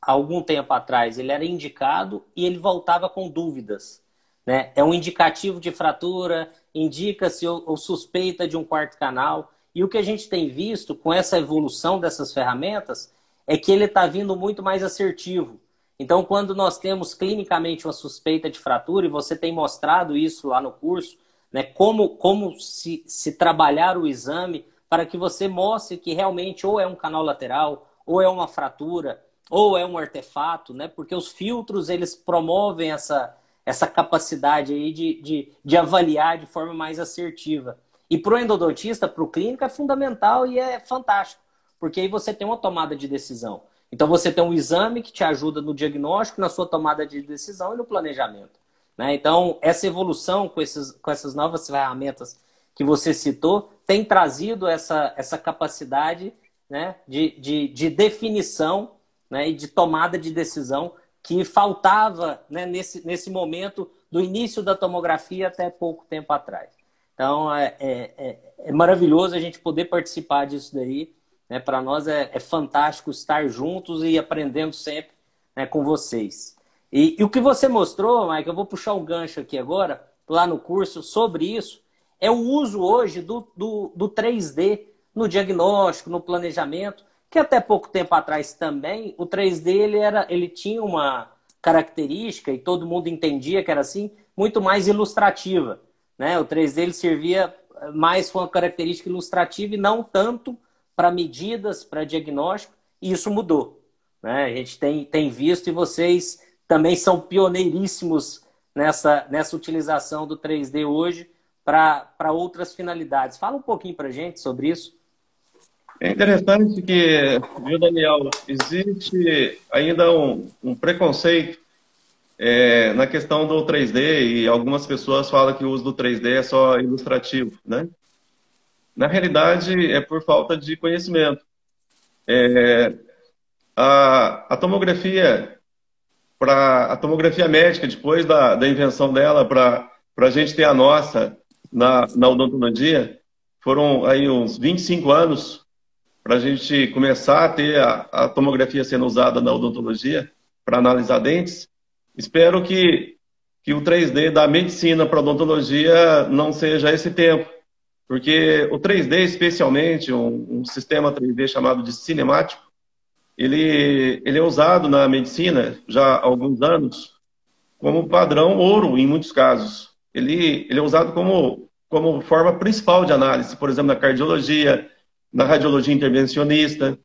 Speaker 1: algum tempo atrás ele era indicado e ele voltava com dúvidas. Né? É um indicativo de fratura, indica-se ou, ou suspeita de um quarto canal. E o que a gente tem visto com essa evolução dessas ferramentas é que ele está vindo muito mais assertivo. Então, quando nós temos clinicamente uma suspeita de fratura, e você tem mostrado isso lá no curso, né, como, como se, se trabalhar o exame para que você mostre que realmente ou é um canal lateral, ou é uma fratura, ou é um artefato, né? Porque os filtros eles promovem essa, essa capacidade aí de, de, de avaliar de forma mais assertiva. E para o endodontista, para o clínico, é fundamental e é fantástico, porque aí você tem uma tomada de decisão. Então você tem um exame que te ajuda no diagnóstico, na sua tomada de decisão e no planejamento. Né? Então, essa evolução com, esses, com essas novas ferramentas que você citou tem trazido essa, essa capacidade né, de, de, de definição né, e de tomada de decisão que faltava né, nesse, nesse momento do início da tomografia até pouco tempo atrás. Então é, é, é, é maravilhoso a gente poder participar disso daí. Né? Para nós é, é, fantástico estar juntos e aprendendo sempre né, com vocês. E, e, o que você mostrou, Mike, eu vou puxar um gancho aqui agora, lá no curso, sobre isso, é o uso hoje do, do, do 3D no diagnóstico, no planejamento, que até pouco tempo atrás também o 3D ele era, ele tinha uma característica e todo mundo entendia que era assim, muito mais ilustrativa, né? O 3D ele servia mais com uma característica ilustrativa e não tanto para medidas, para diagnóstico, e isso mudou, né? A gente tem, tem visto e vocês também são pioneiríssimos nessa, nessa utilização do 3D hoje para outras finalidades. Fala um pouquinho para gente sobre isso.
Speaker 2: É interessante que, viu, Daniel, existe ainda um, um preconceito é, na questão do 3D e algumas pessoas falam que o uso do 3D é só ilustrativo, né? Na realidade, é por falta de conhecimento. É, a, a, tomografia, para a tomografia médica, depois da, da invenção dela, para a gente ter a nossa na, na odontologia, foram aí uns 25 anos para a gente começar a ter a, a tomografia sendo usada na odontologia para analisar dentes. Espero que, que o 3D da medicina para odontologia não seja esse tempo, porque o 3D, especialmente, um, um sistema 3D chamado de cinemático, ele, ele é usado na medicina já há alguns anos como padrão ouro em muitos casos. Ele, ele é usado como, como forma principal de análise, por exemplo, na cardiologia, na radiologia intervencionista.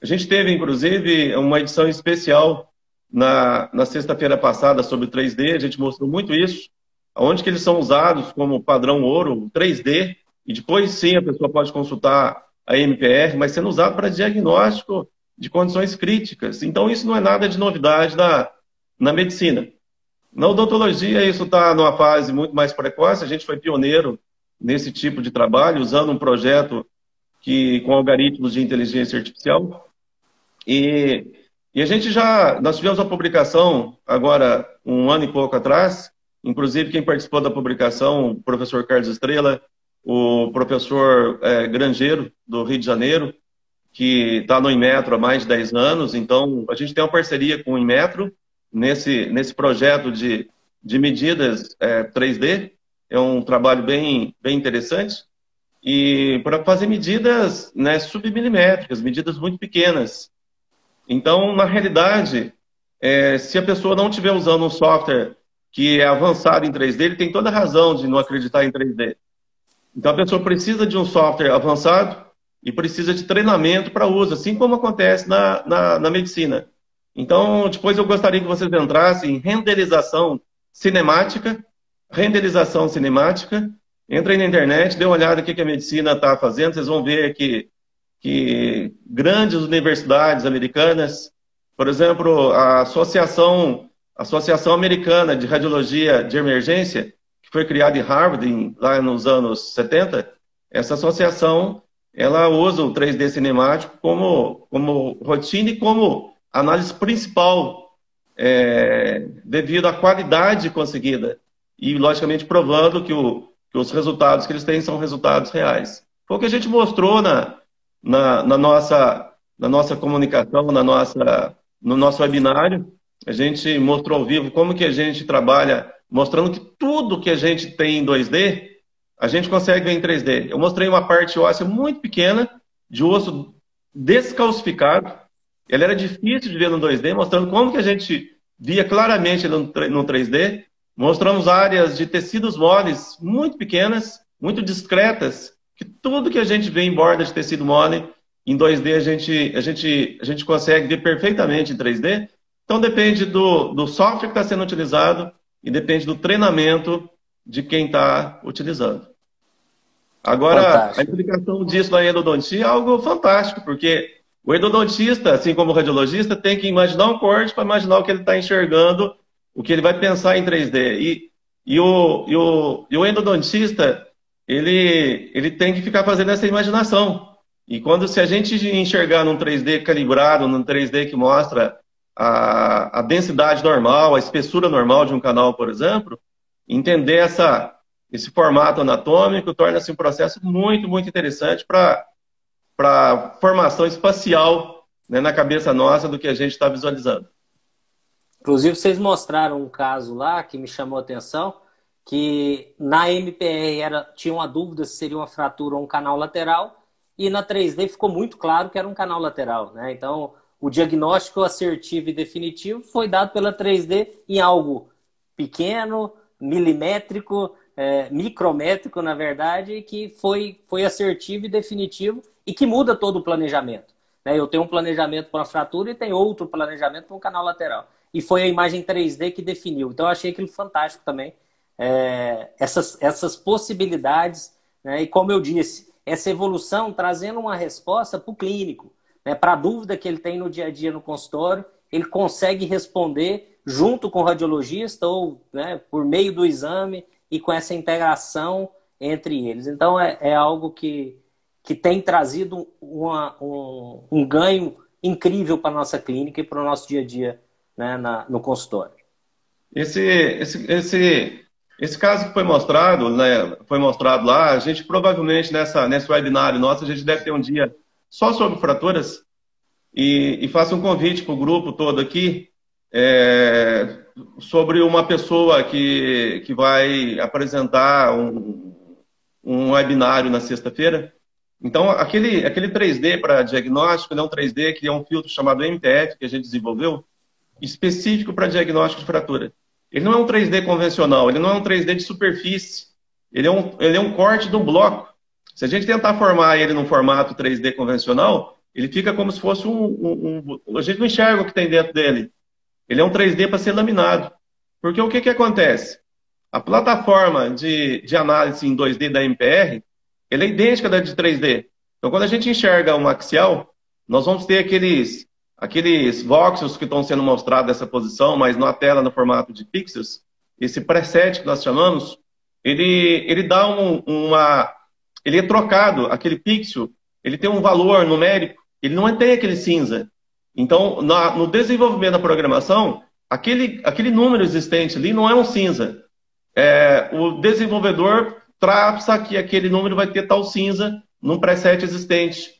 Speaker 2: A gente teve, inclusive, uma edição especial na, na sexta-feira passada sobre 3D, a gente mostrou muito isso, onde que eles são usados como padrão ouro, 3D, e depois sim a pessoa pode consultar a MPR, mas sendo usado para diagnóstico de condições críticas. Então isso não é nada de novidade na, na medicina. Na odontologia isso está numa fase muito mais precoce, a gente foi pioneiro nesse tipo de trabalho, usando um projeto que com algoritmos de inteligência artificial. E, e a gente já, nós tivemos uma publicação agora, um ano e pouco atrás, inclusive quem participou da publicação, o professor Carlos Estrela, o professor é, Grangeiro, do Rio de Janeiro, que está no Inmetro há mais de 10 anos, então a gente tem uma parceria com o Inmetro nesse, nesse projeto de, de medidas é, 3D, é um trabalho bem, bem interessante e para fazer medidas né, submilimétricas, medidas muito pequenas. Então, na realidade, é, se a pessoa não estiver usando um software que é avançado em 3D, ele tem toda a razão de não acreditar em 3D. Então, a pessoa precisa de um software avançado e precisa de treinamento para uso, assim como acontece na, na, na medicina. Então, depois eu gostaria que vocês entrassem em renderização cinemática, renderização cinemática, Entrem na internet, dê uma olhada no que a medicina está fazendo, vocês vão ver que, que grandes universidades americanas, por exemplo, a Associação, Associação Americana de Radiologia de Emergência, que foi criada em Harvard em, lá nos anos 70, essa associação ela usa o 3D cinemático como, como rotina e como análise principal é, devido à qualidade conseguida. E, logicamente, provando que o, que os resultados que eles têm são resultados reais. Foi o que a gente mostrou na, na, na nossa, na nossa comunicação, na nossa, no nosso webinário. A gente mostrou ao vivo como que a gente trabalha, mostrando que tudo que a gente tem em 2D, a gente consegue ver em 3D. Eu mostrei uma parte óssea muito pequena, de osso descalcificado. Ele era difícil de ver no 2D, mostrando como que a gente via claramente no 3D. Mostramos áreas de tecidos moles muito pequenas, muito discretas, que tudo que a gente vê em borda de tecido mole, em 2D a gente, a gente, a gente consegue ver perfeitamente em 3D. Então depende do, do software que está sendo utilizado e depende do treinamento de quem está utilizando. Agora, fantástico. a implicação disso na endodontia é algo fantástico, porque o endodontista, assim como o radiologista, tem que imaginar um corte para imaginar o que ele está enxergando o que ele vai pensar em 3D. E, e, o, e, o, e o endodontista, ele, ele tem que ficar fazendo essa imaginação. E quando se a gente enxergar num 3D calibrado, num 3D que mostra a, a densidade normal, a espessura normal de um canal, por exemplo, entender essa, esse formato anatômico, torna-se um processo muito, muito interessante para a formação espacial né, na cabeça nossa do que a gente está visualizando.
Speaker 1: Inclusive, vocês mostraram um caso lá que me chamou a atenção, que na MPR era, tinha uma dúvida se seria uma fratura ou um canal lateral, e na 3D ficou muito claro que era um canal lateral. Né? Então, o diagnóstico assertivo e definitivo foi dado pela 3D em algo pequeno, milimétrico, é, micrométrico, na verdade, que foi, foi assertivo e definitivo e que muda todo o planejamento. Né? Eu tenho um planejamento para uma fratura e tem outro planejamento para um canal lateral e foi a imagem 3D que definiu. Então eu achei aquilo fantástico também. É, essas, essas possibilidades, né? e como eu disse, essa evolução trazendo uma resposta para o clínico, né? para a dúvida que ele tem no dia a dia no consultório, ele consegue responder junto com o radiologista ou né, por meio do exame e com essa integração entre eles. Então é, é algo que, que tem trazido uma, um, um ganho incrível para a nossa clínica e para o nosso dia a dia né, na, no consultório.
Speaker 2: Esse, esse, esse, esse caso que foi mostrado, né, foi mostrado lá, a gente provavelmente nessa, nesse webinário nosso, a gente deve ter um dia só sobre fraturas e, e faça um convite para o grupo todo aqui é, sobre uma pessoa que, que vai apresentar um, um webinário na sexta-feira. Então, aquele, aquele 3D para diagnóstico, né, um 3D que é um filtro chamado MPF que a gente desenvolveu, específico para diagnóstico de fratura. Ele não é um 3D convencional, ele não é um 3D de superfície, ele é um, ele é um corte do bloco. Se a gente tentar formar ele num formato 3D convencional, ele fica como se fosse um, um, um, A gente não enxerga o que tem dentro dele. Ele é um 3D para ser laminado. Porque o que, que acontece? A plataforma de, de análise em 2D da MPR ela é idêntica da de 3D. Então, quando a gente enxerga um axial, nós vamos ter aqueles aqueles voxels que estão sendo mostrados nessa posição, mas na tela no formato de pixels, esse preset que nós chamamos, ele, ele dá um, uma. Ele é trocado, aquele pixel, ele tem um valor numérico, ele não tem aquele cinza. Então, na, no desenvolvimento da programação, aquele, aquele número existente ali não é um cinza. É, o desenvolvedor traça que aquele número vai ter tal cinza num preset existente.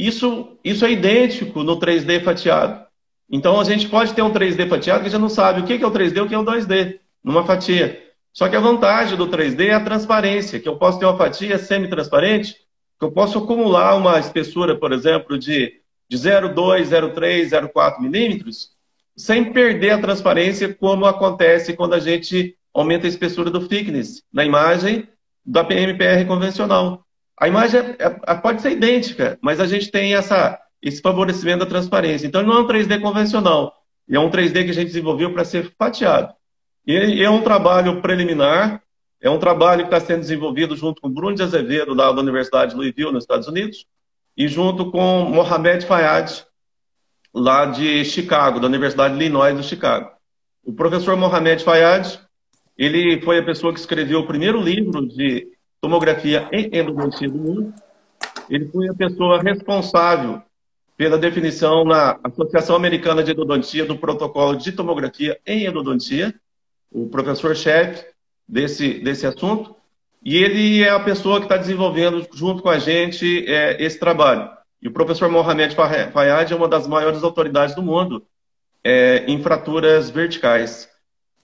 Speaker 2: Isso, isso é idêntico no 3D fatiado. Então a gente pode ter um 3D fatiado que já não sabe o que é o 3D e o que é o 2D, numa fatia. Só que a vantagem do 3D é a transparência, que eu posso ter uma fatia semi-transparente, que eu posso acumular uma espessura, por exemplo, de, de 0,2, 0,3, 0,4 milímetros, sem perder a transparência, como acontece quando a gente aumenta a espessura do thickness na imagem da PMPR convencional. A imagem é, é, pode ser idêntica, mas a gente tem essa, esse favorecimento da transparência. Então, não é um 3D convencional. É um 3D que a gente desenvolveu para ser fatiado. E é um trabalho preliminar, é um trabalho que está sendo desenvolvido junto com Bruno de Azevedo, da Universidade de Louisville, nos Estados Unidos, e junto com Mohamed Fayad, lá de Chicago, da Universidade de Illinois, do Chicago. O professor Mohamed Fayad, ele foi a pessoa que escreveu o primeiro livro de tomografia em endodontia do mundo. Ele foi a pessoa responsável pela definição na Associação Americana de Endodontia do protocolo de tomografia em endodontia, o professor-chefe desse, desse assunto, e ele é a pessoa que está desenvolvendo junto com a gente é, esse trabalho. E o professor Mohamed Fayad é uma das maiores autoridades do mundo é, em fraturas verticais.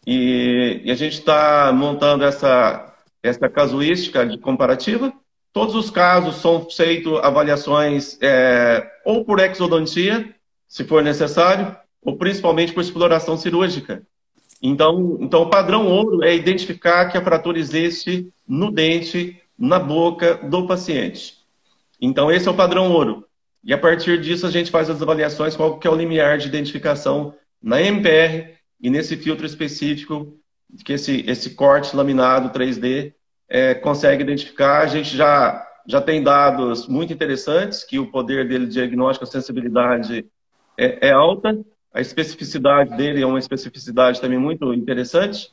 Speaker 2: E, e a gente está montando essa essa casuística de comparativa. Todos os casos são feitos avaliações é, ou por exodontia, se for necessário, ou principalmente por exploração cirúrgica. Então, então o padrão ouro é identificar que a fratura existe no dente, na boca do paciente. Então, esse é o padrão ouro. E a partir disso, a gente faz as avaliações, qual que é o limiar de identificação na MPR e nesse filtro específico que esse, esse corte laminado 3D é, consegue identificar. A gente já, já tem dados muito interessantes, que o poder dele de diagnóstico, a sensibilidade é, é alta, a especificidade dele é uma especificidade também muito interessante,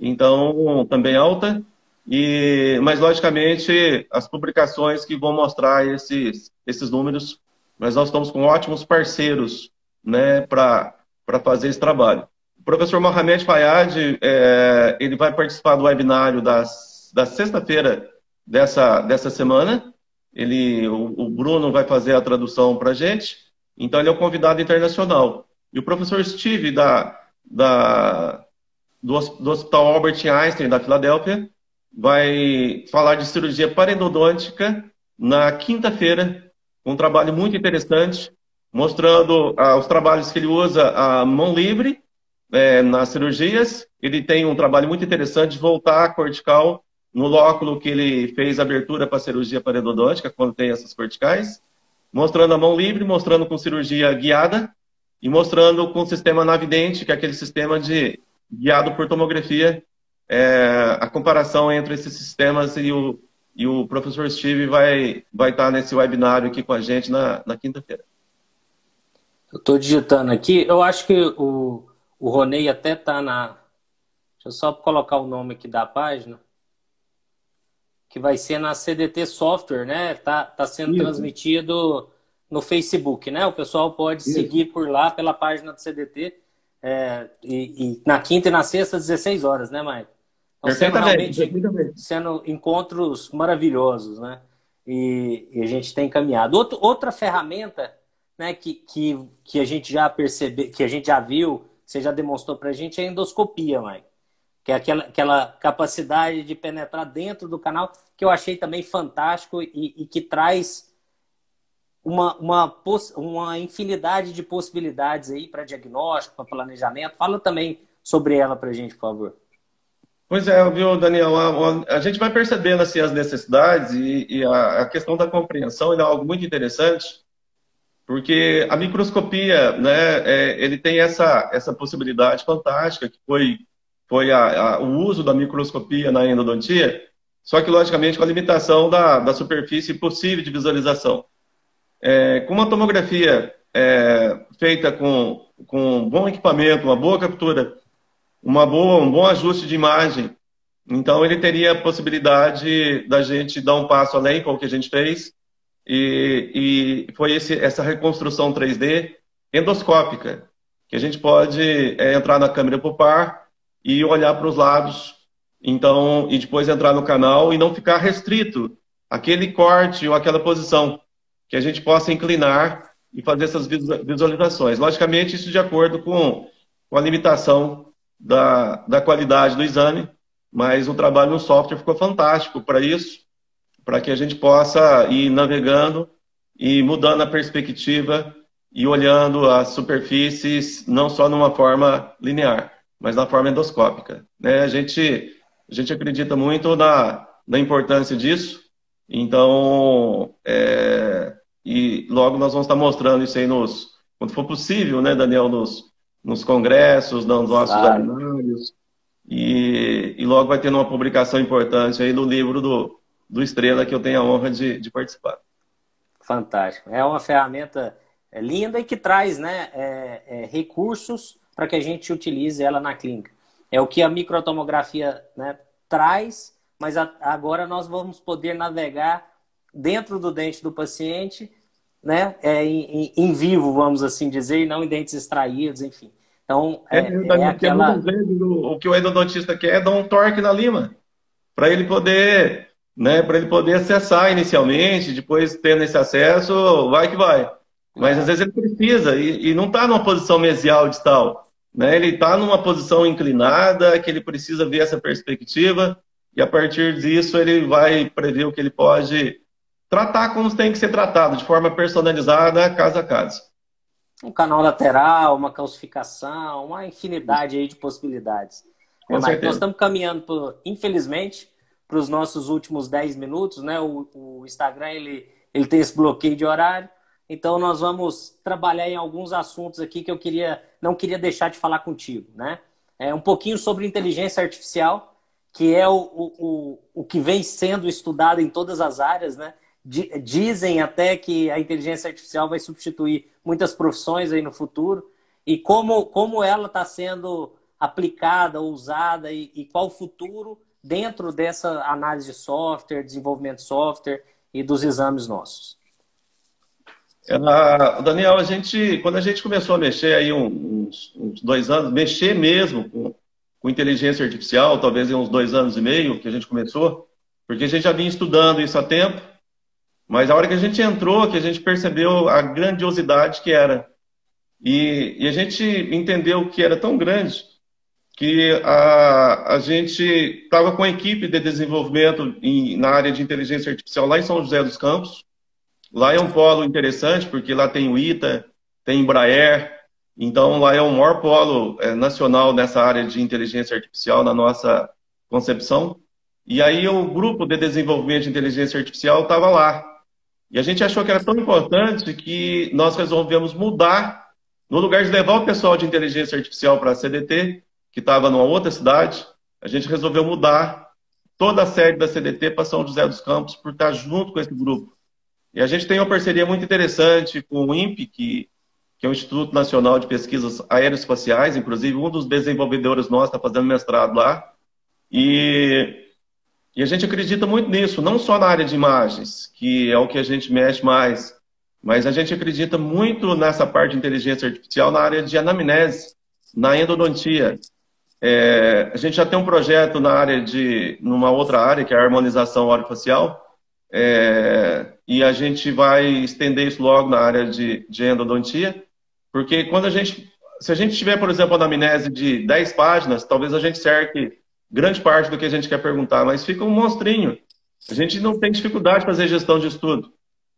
Speaker 2: então também alta. E, mas, logicamente, as publicações que vão mostrar esses, esses números, mas nós estamos com ótimos parceiros né, para fazer esse trabalho. O professor Mohamed Fayad, é, ele vai participar do webinário das da sexta-feira dessa, dessa semana. Ele, o, o, Bruno vai fazer a tradução para a gente. Então, ele é um convidado internacional. E o professor Steve, da, da, do, do Hospital Albert Einstein, da Filadélfia, vai falar de cirurgia parendodôntica na quinta-feira. Um trabalho muito interessante, mostrando ah, os trabalhos que ele usa a mão livre é, nas cirurgias. Ele tem um trabalho muito interessante de voltar cortical no lóculo que ele fez abertura para cirurgia paredodôntica, quando tem essas corticais, mostrando a mão livre, mostrando com cirurgia guiada e mostrando com o sistema navidente, que é aquele sistema de guiado por tomografia, é, a comparação entre esses sistemas e o, e o professor Steve vai, vai estar nesse webinário aqui com a gente na, na quinta-feira.
Speaker 1: Eu estou digitando aqui, eu acho que o, o Ronei até está na. Deixa eu só colocar o nome aqui da página que vai ser na CDT Software, né? Tá, tá sendo Isso. transmitido no Facebook, né? O pessoal pode Isso. seguir por lá pela página do CDT. É, e, e, na quinta e na sexta, 16 horas, né, Maicon? Então, sendo, realmente, sendo encontros maravilhosos, né? E, e, a gente tem caminhado. Outro, outra ferramenta né, que, que, que a gente já percebeu, que a gente já viu, você já demonstrou para a gente, é a endoscopia, Maicon que é aquela, aquela capacidade de penetrar dentro do canal, que eu achei também fantástico e, e que traz uma, uma, uma infinidade de possibilidades aí para diagnóstico, para planejamento. Fala também sobre ela para a gente, por favor.
Speaker 2: Pois é, viu, Daniel? A, a, a gente vai percebendo assim, as necessidades e, e a, a, questão da compreensão é algo muito interessante, porque a microscopia, né, é, ele tem essa, essa possibilidade fantástica que foi foi a, a, o uso da microscopia na endodontia, só que, logicamente, com a limitação da, da superfície possível de visualização. É, com uma tomografia é, feita com, com um bom equipamento, uma boa captura, uma boa, um bom ajuste de imagem, então ele teria a possibilidade da gente dar um passo além com o que a gente fez, e, e foi esse, essa reconstrução 3D endoscópica, que a gente pode é, entrar na câmera pulpar, e olhar para os lados, então, e depois entrar no canal e não ficar restrito aquele corte ou aquela posição, que a gente possa inclinar e fazer essas visualizações. Logicamente, isso de acordo com, com a limitação da, da qualidade do exame, mas o trabalho no software ficou fantástico para isso, para que a gente possa ir navegando e mudando a perspectiva e olhando as superfícies não só numa forma linear mas na forma endoscópica. Né? A, gente, a gente acredita muito na, na importância disso, então, é, e logo nós vamos estar mostrando isso aí nos, quando for possível, né, Daniel, nos, nos congressos, nos nossos claro. webinários, e, e logo vai ter uma publicação importante aí do livro do, do Estrela, que eu tenho a honra de, de participar.
Speaker 1: Fantástico. É uma ferramenta linda e que traz né, é, é, recursos para que a gente utilize ela na clínica. É o que a microtomografia né, traz, mas a, agora nós vamos poder navegar dentro do dente do paciente, né, é, em, em, vivo, vamos assim dizer, e não em dentes extraídos, enfim. Então, é, é, é aquela...
Speaker 2: o que o endodontista quer é dar um torque na lima, para ele poder, né, para ele poder acessar inicialmente, depois tendo esse acesso, vai que vai. Mas às vezes ele precisa e, e não está numa posição mesial distal. Né? Ele está numa posição inclinada, que ele precisa ver essa perspectiva, e a partir disso ele vai prever o que ele pode tratar como tem que ser tratado, de forma personalizada, caso a caso.
Speaker 1: Um canal lateral, uma calcificação, uma infinidade aí de possibilidades. É, nós estamos caminhando, por, infelizmente, para os nossos últimos 10 minutos, né? O, o Instagram ele, ele tem esse bloqueio de horário. Então nós vamos trabalhar em alguns assuntos aqui que eu queria, não queria deixar de falar contigo, né? É um pouquinho sobre inteligência artificial, que é o, o, o que vem sendo estudado em todas as áreas, né? Dizem até que a inteligência artificial vai substituir muitas profissões aí no futuro. E como, como ela está sendo aplicada, usada e, e qual o futuro dentro dessa análise de software, desenvolvimento de software e dos exames nossos.
Speaker 2: Ela, Daniel, a gente, quando a gente começou a mexer aí uns, uns dois anos, mexer mesmo com, com inteligência artificial, talvez em uns dois anos e meio que a gente começou, porque a gente já vinha estudando isso há tempo, mas a hora que a gente entrou, que a gente percebeu a grandiosidade que era. E, e a gente entendeu que era tão grande que a, a gente estava com a equipe de desenvolvimento em, na área de inteligência artificial lá em São José dos Campos. Lá é um polo interessante, porque lá tem o ITA, tem Embraer, então lá é o maior polo é, nacional nessa área de inteligência artificial na nossa concepção. E aí o grupo de desenvolvimento de inteligência artificial estava lá. E a gente achou que era tão importante que nós resolvemos mudar, no lugar de levar o pessoal de inteligência artificial para a CDT, que estava numa outra cidade, a gente resolveu mudar toda a sede da CDT para São José dos Campos, por estar junto com esse grupo. E a gente tem uma parceria muito interessante com o INPE, que, que é o Instituto Nacional de Pesquisas Aeroespaciais, inclusive um dos desenvolvedores nossos está fazendo mestrado lá. E, e a gente acredita muito nisso, não só na área de imagens, que é o que a gente mexe mais, mas a gente acredita muito nessa parte de inteligência artificial na área de anamnese, na endodontia. É, a gente já tem um projeto na área de, numa outra área, que é a harmonização orofacial, é, e a gente vai estender isso logo na área de, de endodontia, porque quando a gente, se a gente tiver, por exemplo, uma anamnese de 10 páginas, talvez a gente cerque grande parte do que a gente quer perguntar, mas fica um monstrinho. A gente não tem dificuldade de fazer gestão de estudo.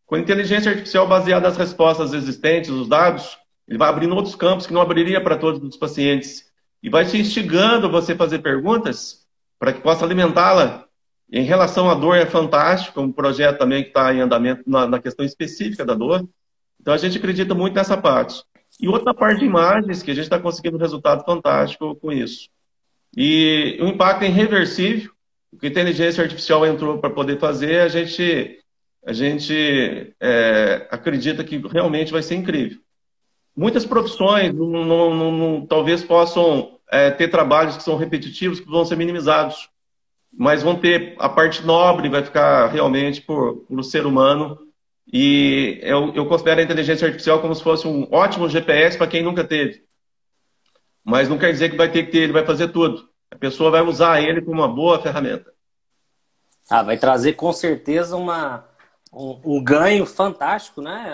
Speaker 2: Com inteligência artificial baseada nas respostas existentes, os dados, ele vai abrindo outros campos que não abriria para todos os pacientes e vai te instigando você fazer perguntas para que possa alimentá-la. Em relação à dor, é fantástico, um projeto também que está em andamento na, na, questão específica da dor. Então, a gente acredita muito nessa parte. E outra parte de imagens, que a gente está conseguindo um resultado fantástico com isso. E o impacto é irreversível. O que a inteligência artificial entrou para poder fazer, a gente, a gente é, acredita que realmente vai ser incrível. Muitas profissões não, não, não, talvez possam é, ter trabalhos que são repetitivos, que vão ser minimizados. Mas vão ter a parte nobre, vai ficar realmente por, ser humano. E eu, eu considero a inteligência artificial como se fosse um ótimo GPS para quem nunca teve. Mas não quer dizer que vai ter que ter, ele vai fazer tudo. A pessoa vai usar ele como uma boa ferramenta.
Speaker 1: Ah, vai trazer com certeza uma, um, um ganho fantástico, né?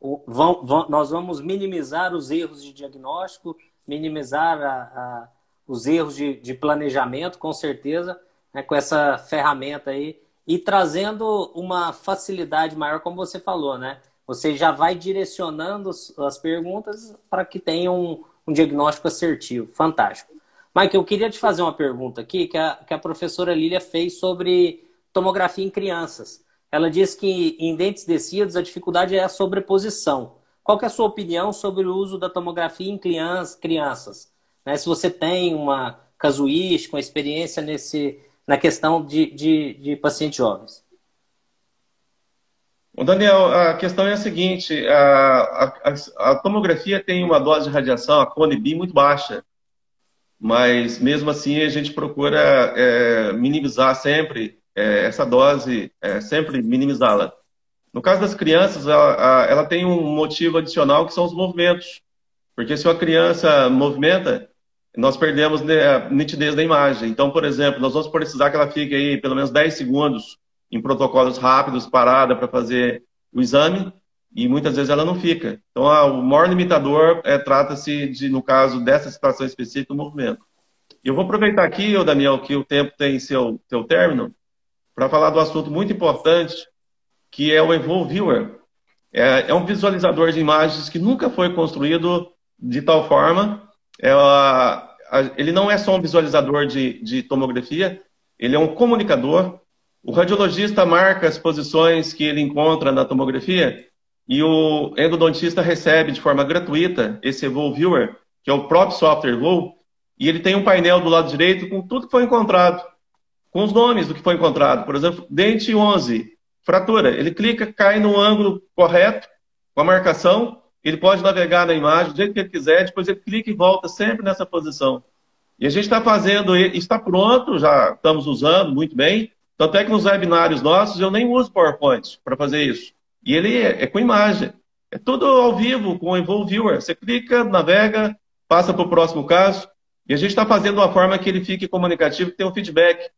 Speaker 1: Vão, vão, nós vamos minimizar os erros de diagnóstico, minimizar a, a, os erros de, de, planejamento, com certeza, né, com essa ferramenta aí, e trazendo uma facilidade maior, como você falou, né? Você já vai direcionando as perguntas para que tenha um, um diagnóstico assertivo. Fantástico. Mike, eu queria te fazer uma pergunta aqui que a, que a professora Lília fez sobre tomografia em crianças. Ela diz que em dentes descidos a dificuldade é a sobreposição. Qual é a sua opinião sobre o uso da tomografia em crianças? Né? Se você tem uma casuística, uma experiência nesse, na questão de, de, de pacientes jovens.
Speaker 2: O Daniel, a questão é a seguinte: a, a, a, tomografia tem uma dose de radiação, a cone-B, muito baixa. Mas mesmo assim a gente procura é, minimizar sempre é, essa dose, é, sempre minimizá-la. No caso das crianças, ela, ela, tem um motivo adicional que são os movimentos. Porque se uma criança movimenta, nós perdemos a nitidez da imagem. Então, por exemplo, nós vamos precisar que ela fique aí pelo menos 10 segundos em protocolos rápidos, parada para fazer o exame, e muitas vezes ela não fica. Então, o maior limitador é, trata-se de, no caso dessa situação específica, o movimento. Eu vou aproveitar aqui, Daniel, que o tempo tem seu, seu término, para falar do assunto muito importante, que é o Evolve Viewer. É, é, um visualizador de imagens que nunca foi construído de tal forma. É, a, ele não é só um visualizador de, de tomografia, ele é um comunicador. O radiologista marca as posições que ele encontra na tomografia e o endodontista recebe de forma gratuita esse Evolve Viewer, que é o próprio software Evolve, e ele tem um painel do lado direito com tudo que foi encontrado com os nomes do que foi encontrado. Por exemplo, dente 11, fratura. Ele clica, cai no ângulo correto, com a marcação, ele pode navegar na imagem do jeito que ele quiser, depois ele clica e volta sempre nessa posição. E a gente está fazendo, está pronto, já estamos usando muito bem. Tanto é que nos webinários nossos eu nem uso PowerPoint para fazer isso. E ele é, é, com imagem. É tudo ao vivo, com o Evolve Viewer. Você clica, navega, passa para o próximo caso. E a gente está fazendo uma forma que ele fique comunicativo, que tenha um feedback,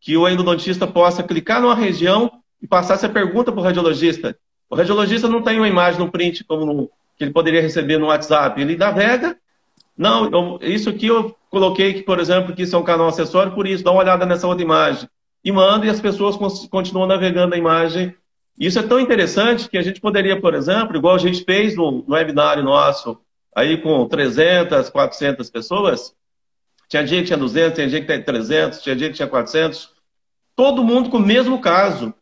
Speaker 2: que o endodontista possa clicar numa região e passar essa pergunta para o radiologista. O radiologista não tem uma imagem no print como no, que ele poderia receber no WhatsApp. Ele navega. Não, eu, isso aqui eu coloquei que, por exemplo, que isso é um canal acessório, por isso, dá uma olhada nessa outra imagem. E manda e as pessoas continuam navegando a imagem. Isso é tão interessante que a gente poderia, por exemplo, igual a gente fez no, no webinário nosso, aí com 300, 400 pessoas, tinha dia que tinha 200, tinha dia que tinha 300, tinha dia que tinha 400, todo mundo com o mesmo caso.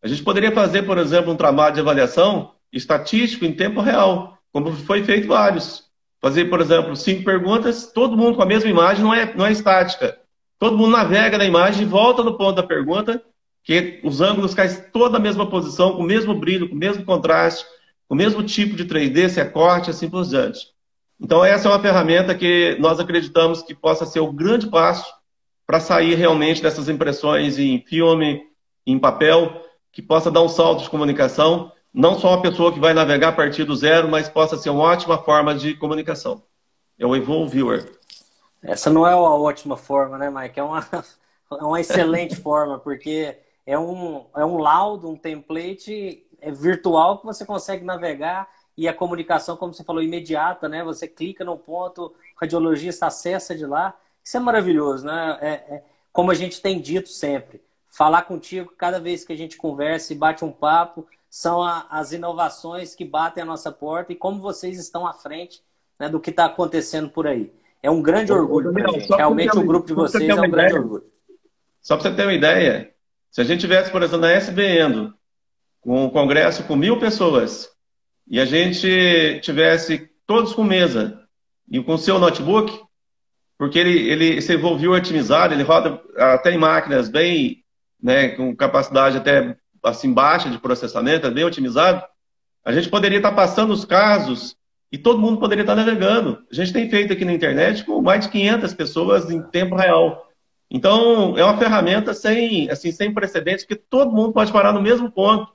Speaker 2: A gente poderia fazer, por exemplo, um trabalho de avaliação estatístico em tempo real como foi feito vários. Fazer, por exemplo, cinco perguntas, todo mundo com a mesma imagem, não é, não é estática. Todo mundo navega na imagem volta no ponto da pergunta, que os ângulos caem toda a mesma posição, com o mesmo brilho, com o mesmo contraste, com o mesmo tipo de 3D, se é corte, assim por diante. Então, essa é uma ferramenta que nós acreditamos que possa ser o grande passo para sair realmente dessas impressões em filme, em papel, que possa dar um salto de comunicação não só uma pessoa que vai navegar a partir do zero, mas possa ser uma ótima forma de comunicação. É o Evolve Viewer.
Speaker 1: Essa não é uma ótima forma, né, Mike? É uma, é uma excelente forma, porque é um, é um laudo, um template é virtual que você consegue navegar e a comunicação, como você falou, imediata, né? Você clica no ponto, o radiologista acessa de lá. Isso é maravilhoso, né? É, é, como a gente tem dito sempre, falar contigo cada vez que a gente conversa e bate um papo, são a, as inovações que batem a nossa porta e como vocês estão à frente né, do que está acontecendo por aí. É um grande orgulho. Realmente o grupo de vocês é um grande orgulho.
Speaker 2: Só para você ter uma ideia, se a gente tivesse, por exemplo, na SBN, com um congresso com mil pessoas, e a gente tivesse todos com mesa e com seu notebook, porque ele, ele se envolveu otimizado, ele roda até em máquinas bem, né, com capacidade até assim baixa de processamento, é bem otimizado, a gente poderia estar passando os casos e todo mundo poderia estar navegando. A gente tem feito aqui na internet com mais de 500 pessoas em tempo real. Então, é uma ferramenta sem, assim, sem precedentes, que todo mundo pode parar no mesmo ponto.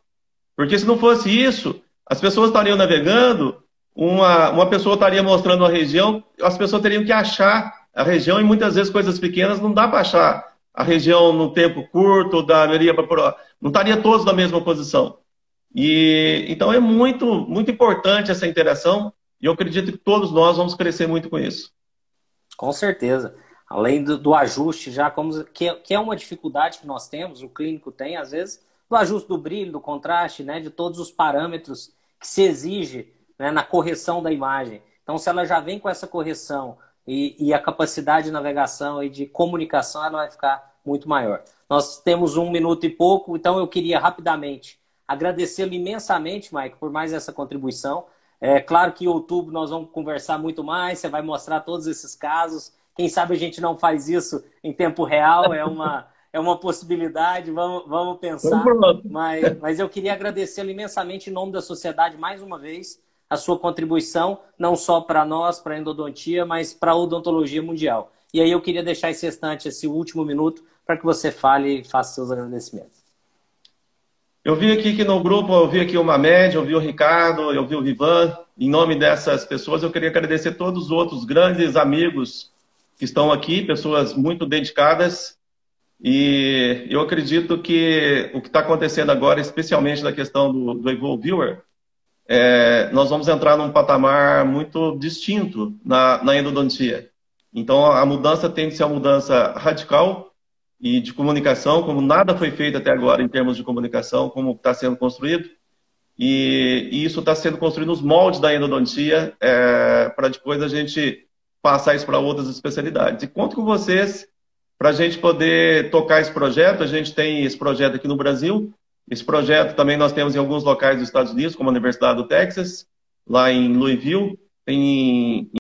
Speaker 2: Porque se não fosse isso, as pessoas estariam navegando, uma, uma pessoa estaria mostrando a região, as pessoas teriam que achar a região e muitas vezes coisas pequenas não dá para achar a região no tempo curto, da para não estaria todos na mesma posição. E então é muito muito importante essa interação e eu acredito que todos nós vamos crescer muito com isso.
Speaker 1: Com certeza. Além do, do ajuste, já como que, que é uma dificuldade que nós temos, o clínico tem às vezes, do ajuste do brilho, do contraste, né, de todos os parâmetros que se exige né, na correção da imagem. Então, se ela já vem com essa correção e, e a capacidade de navegação e de comunicação ela vai ficar muito maior. Nós temos um minuto e pouco, então eu queria rapidamente agradecê-lo imensamente, Mike, por mais essa contribuição. É claro que em outubro nós vamos conversar muito mais, você vai mostrar todos esses casos. Quem sabe a gente não faz isso em tempo real, é uma, é uma possibilidade, vamos, vamos pensar. Mas, mas eu queria agradecê-lo imensamente em nome da sociedade mais uma vez a sua contribuição, não só para nós, para a endodontia, mas para a odontologia mundial. E aí eu queria deixar esse restante, esse último minuto, para que você fale e faça seus agradecimentos.
Speaker 2: Eu vi aqui que no grupo, eu vi aqui o Mamed, eu vi o Ricardo, eu vi o Vivan. Em nome dessas pessoas, eu queria agradecer todos os outros grandes amigos que estão aqui, pessoas muito dedicadas. E eu acredito que o que está acontecendo agora, especialmente na questão do, do Evolve Viewer, é, nós vamos entrar num patamar muito distinto na, na endodontia. Então, a mudança tem que ser uma mudança radical e de comunicação, como nada foi feito até agora em termos de comunicação, como está sendo construído. E, e isso está sendo construído nos moldes da endodontia, é, para depois a gente passar isso para outras especialidades. E conto com vocês para a gente poder tocar esse projeto. A gente tem esse projeto aqui no Brasil, esse projeto também nós temos em alguns locais dos Estados Unidos, como a Universidade do Texas, lá em Louisville, tem